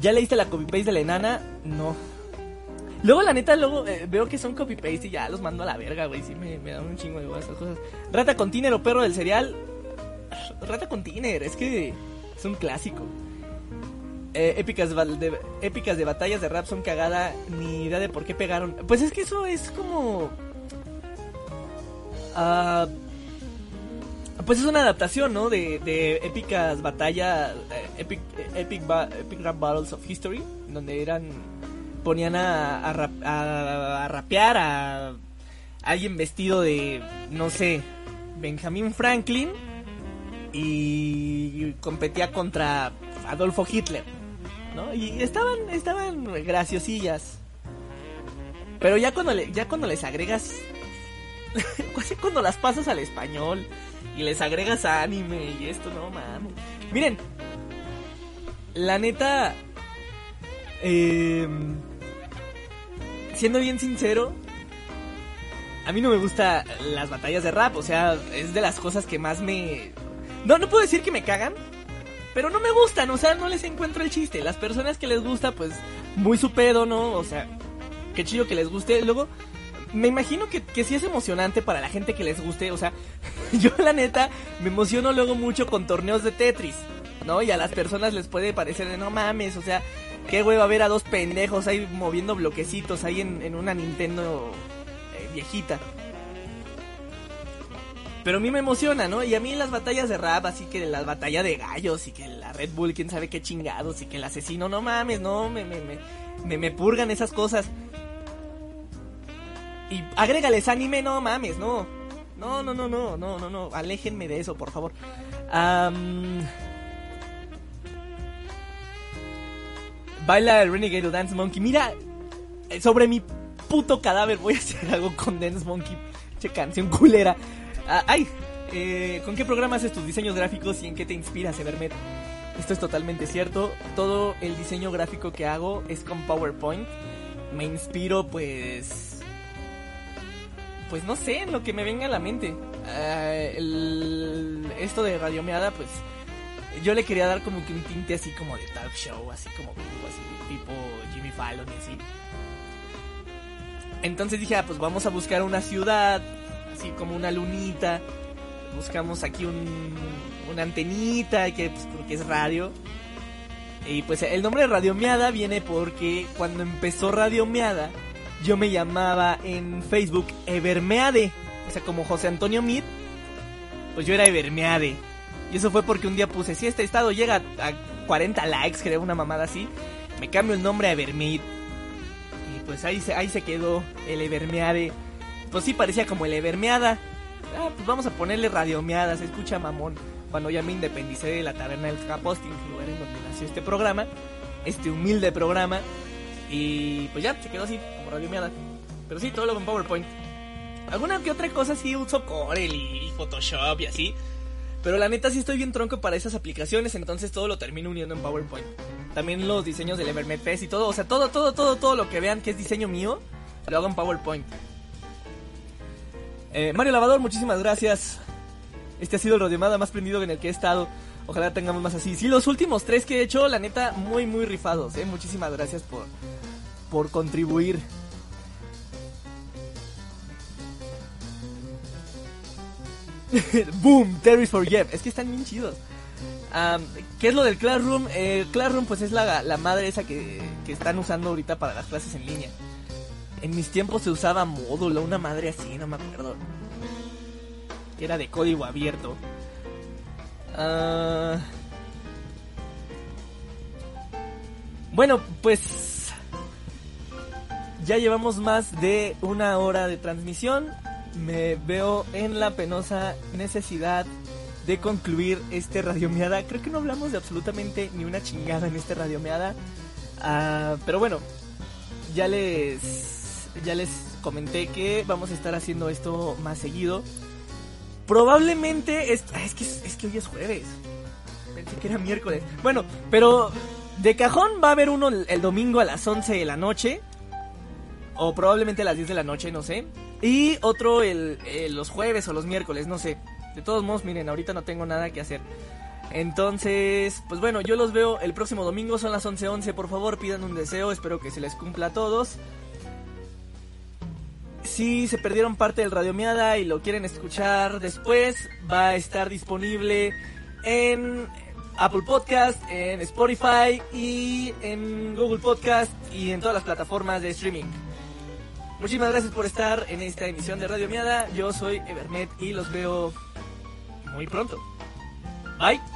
¿Ya leíste la copy-paste de la enana? No. Luego, la neta, luego eh, veo que son copy-paste y ya los mando a la verga, güey. Sí, me, me dan un chingo de esas cosas. Rata con o perro del cereal. Rata con es que es un clásico. Eh, épicas, de, épicas de batallas de rap son cagada, ni idea de por qué pegaron. Pues es que eso es como... Uh, pues es una adaptación, ¿no? De, de épicas batallas, eh, epic, epic, epic Rap Battles of History, donde eran, ponían a, a, a, rapear a alguien vestido de, no sé, Benjamin Franklin y competía contra Adolfo Hitler, ¿no? Y estaban, estaban graciosillas. Pero ya cuando, le, ya cuando les agregas, [laughs] casi cuando las pasas al español y les agregas anime y esto, no mames. Miren, la neta, eh, siendo bien sincero, a mí no me gustan las batallas de rap, o sea, es de las cosas que más me... No, no puedo decir que me cagan, pero no me gustan, o sea, no les encuentro el chiste. Las personas que les gusta, pues, muy su pedo, ¿no? O sea, qué chido que les guste. Luego, me imagino que, que sí es emocionante para la gente que les guste. O sea, [laughs] yo la neta me emociono luego mucho con torneos de Tetris, ¿no? Y a las personas les puede parecer de no mames, o sea, qué a ver a dos pendejos ahí moviendo bloquecitos ahí en, una Nintendo eh, viejita. Pero a mí me emociona, ¿no? Y a mí las batallas de rap, así que la batalla de gallos y que la Red Bull, quién sabe qué chingados y que el asesino, no mames, no, me, me, me, me purgan esas cosas. Y agrégales anime, no mames, no. No, no, no, no, no, no, no. Aléjenme de eso, por favor. Baila el Renegade Dance Monkey. Mira, eh, sobre mi puto cadáver voy a hacer algo con Dance Monkey. Che canción culera. Ah, ay, eh, ¿con qué programa haces tus diseños gráficos y en qué te inspiras, Evermet? Esto es totalmente cierto. Todo el diseño gráfico que hago es con PowerPoint. Me inspiro, pues, pues no sé, en lo que me venga a la mente. Uh, esto de radiomeada, pues yo le quería dar como que un tinte así como de talk show, así como así, tipo Jimmy Fallon y así. Entonces dije, ah, pues vamos a buscar una ciudad, así como una lunita. Buscamos aquí un, una antenita, que, pues, porque es radio. Y pues el nombre de Radiomeada viene porque cuando empezó Radiomeada yo me llamaba en Facebook Evermeade. O sea, como José Antonio Mid, pues yo era Evermeade. Y eso fue porque un día puse, si este estado llega a 40 likes, creo, una mamada así, me cambio el nombre a Evermead. Y pues ahí se, ahí se quedó el Evermeade. Pues sí parecía como el Evermeada. Ah, pues vamos a ponerle radiomeada, se escucha mamón. Cuando ya me independicé de la taberna del Caposting, lugar en donde nació este programa, este humilde programa. Y pues ya, se quedó así, como radio miada. Pero sí, todo lo con PowerPoint. Alguna que otra cosa sí uso Corel y Photoshop y así. Pero la neta sí estoy bien tronco para esas aplicaciones, entonces todo lo termino uniendo en PowerPoint. También los diseños del Evermet y todo, o sea, todo, todo, todo, todo lo que vean que es diseño mío, lo hago en PowerPoint. Eh, Mario Lavador, muchísimas gracias. Este ha sido el radiomada más prendido en el que he estado. Ojalá tengamos más así. Sí, los últimos tres que he hecho, la neta, muy, muy rifados. ¿eh? Muchísimas gracias por, por contribuir. [laughs] Boom, Terry's for Jeff. Es que están bien chidos. ¿Qué es lo del Classroom? Eh, Classroom pues es la, la madre esa que, que, están usando ahorita para las clases en línea. En mis tiempos se usaba módulo, una madre así, no me acuerdo. Era de código abierto. Ah. Bueno, pues ya llevamos más de una hora de transmisión. Me veo en la penosa necesidad de concluir este radiomeada. Creo que no hablamos de absolutamente ni una chingada en este radiomeada. Uh, pero bueno, ya les ya les comenté que vamos a estar haciendo esto más seguido. Probablemente es, es, que, es que hoy es jueves. Pensé que era miércoles. Bueno, pero de cajón va a haber uno el, domingo a las 11 de la noche. O probablemente a las 10 de la noche, no sé. Y otro el, el- los jueves o los miércoles, no sé. De todos modos, miren, ahorita no tengo nada que hacer. Entonces, pues bueno, yo los veo el próximo domingo, son las 11.11. Por favor, pidan un deseo, espero que se les cumpla a todos. Si se perdieron parte del Radio Miada y lo quieren escuchar después, va a estar disponible en Apple Podcast, en Spotify y en Google Podcast y en todas las plataformas de streaming. Muchísimas gracias por estar en esta emisión de Radio Miada. Yo soy Evernet y los veo muy pronto. Bye.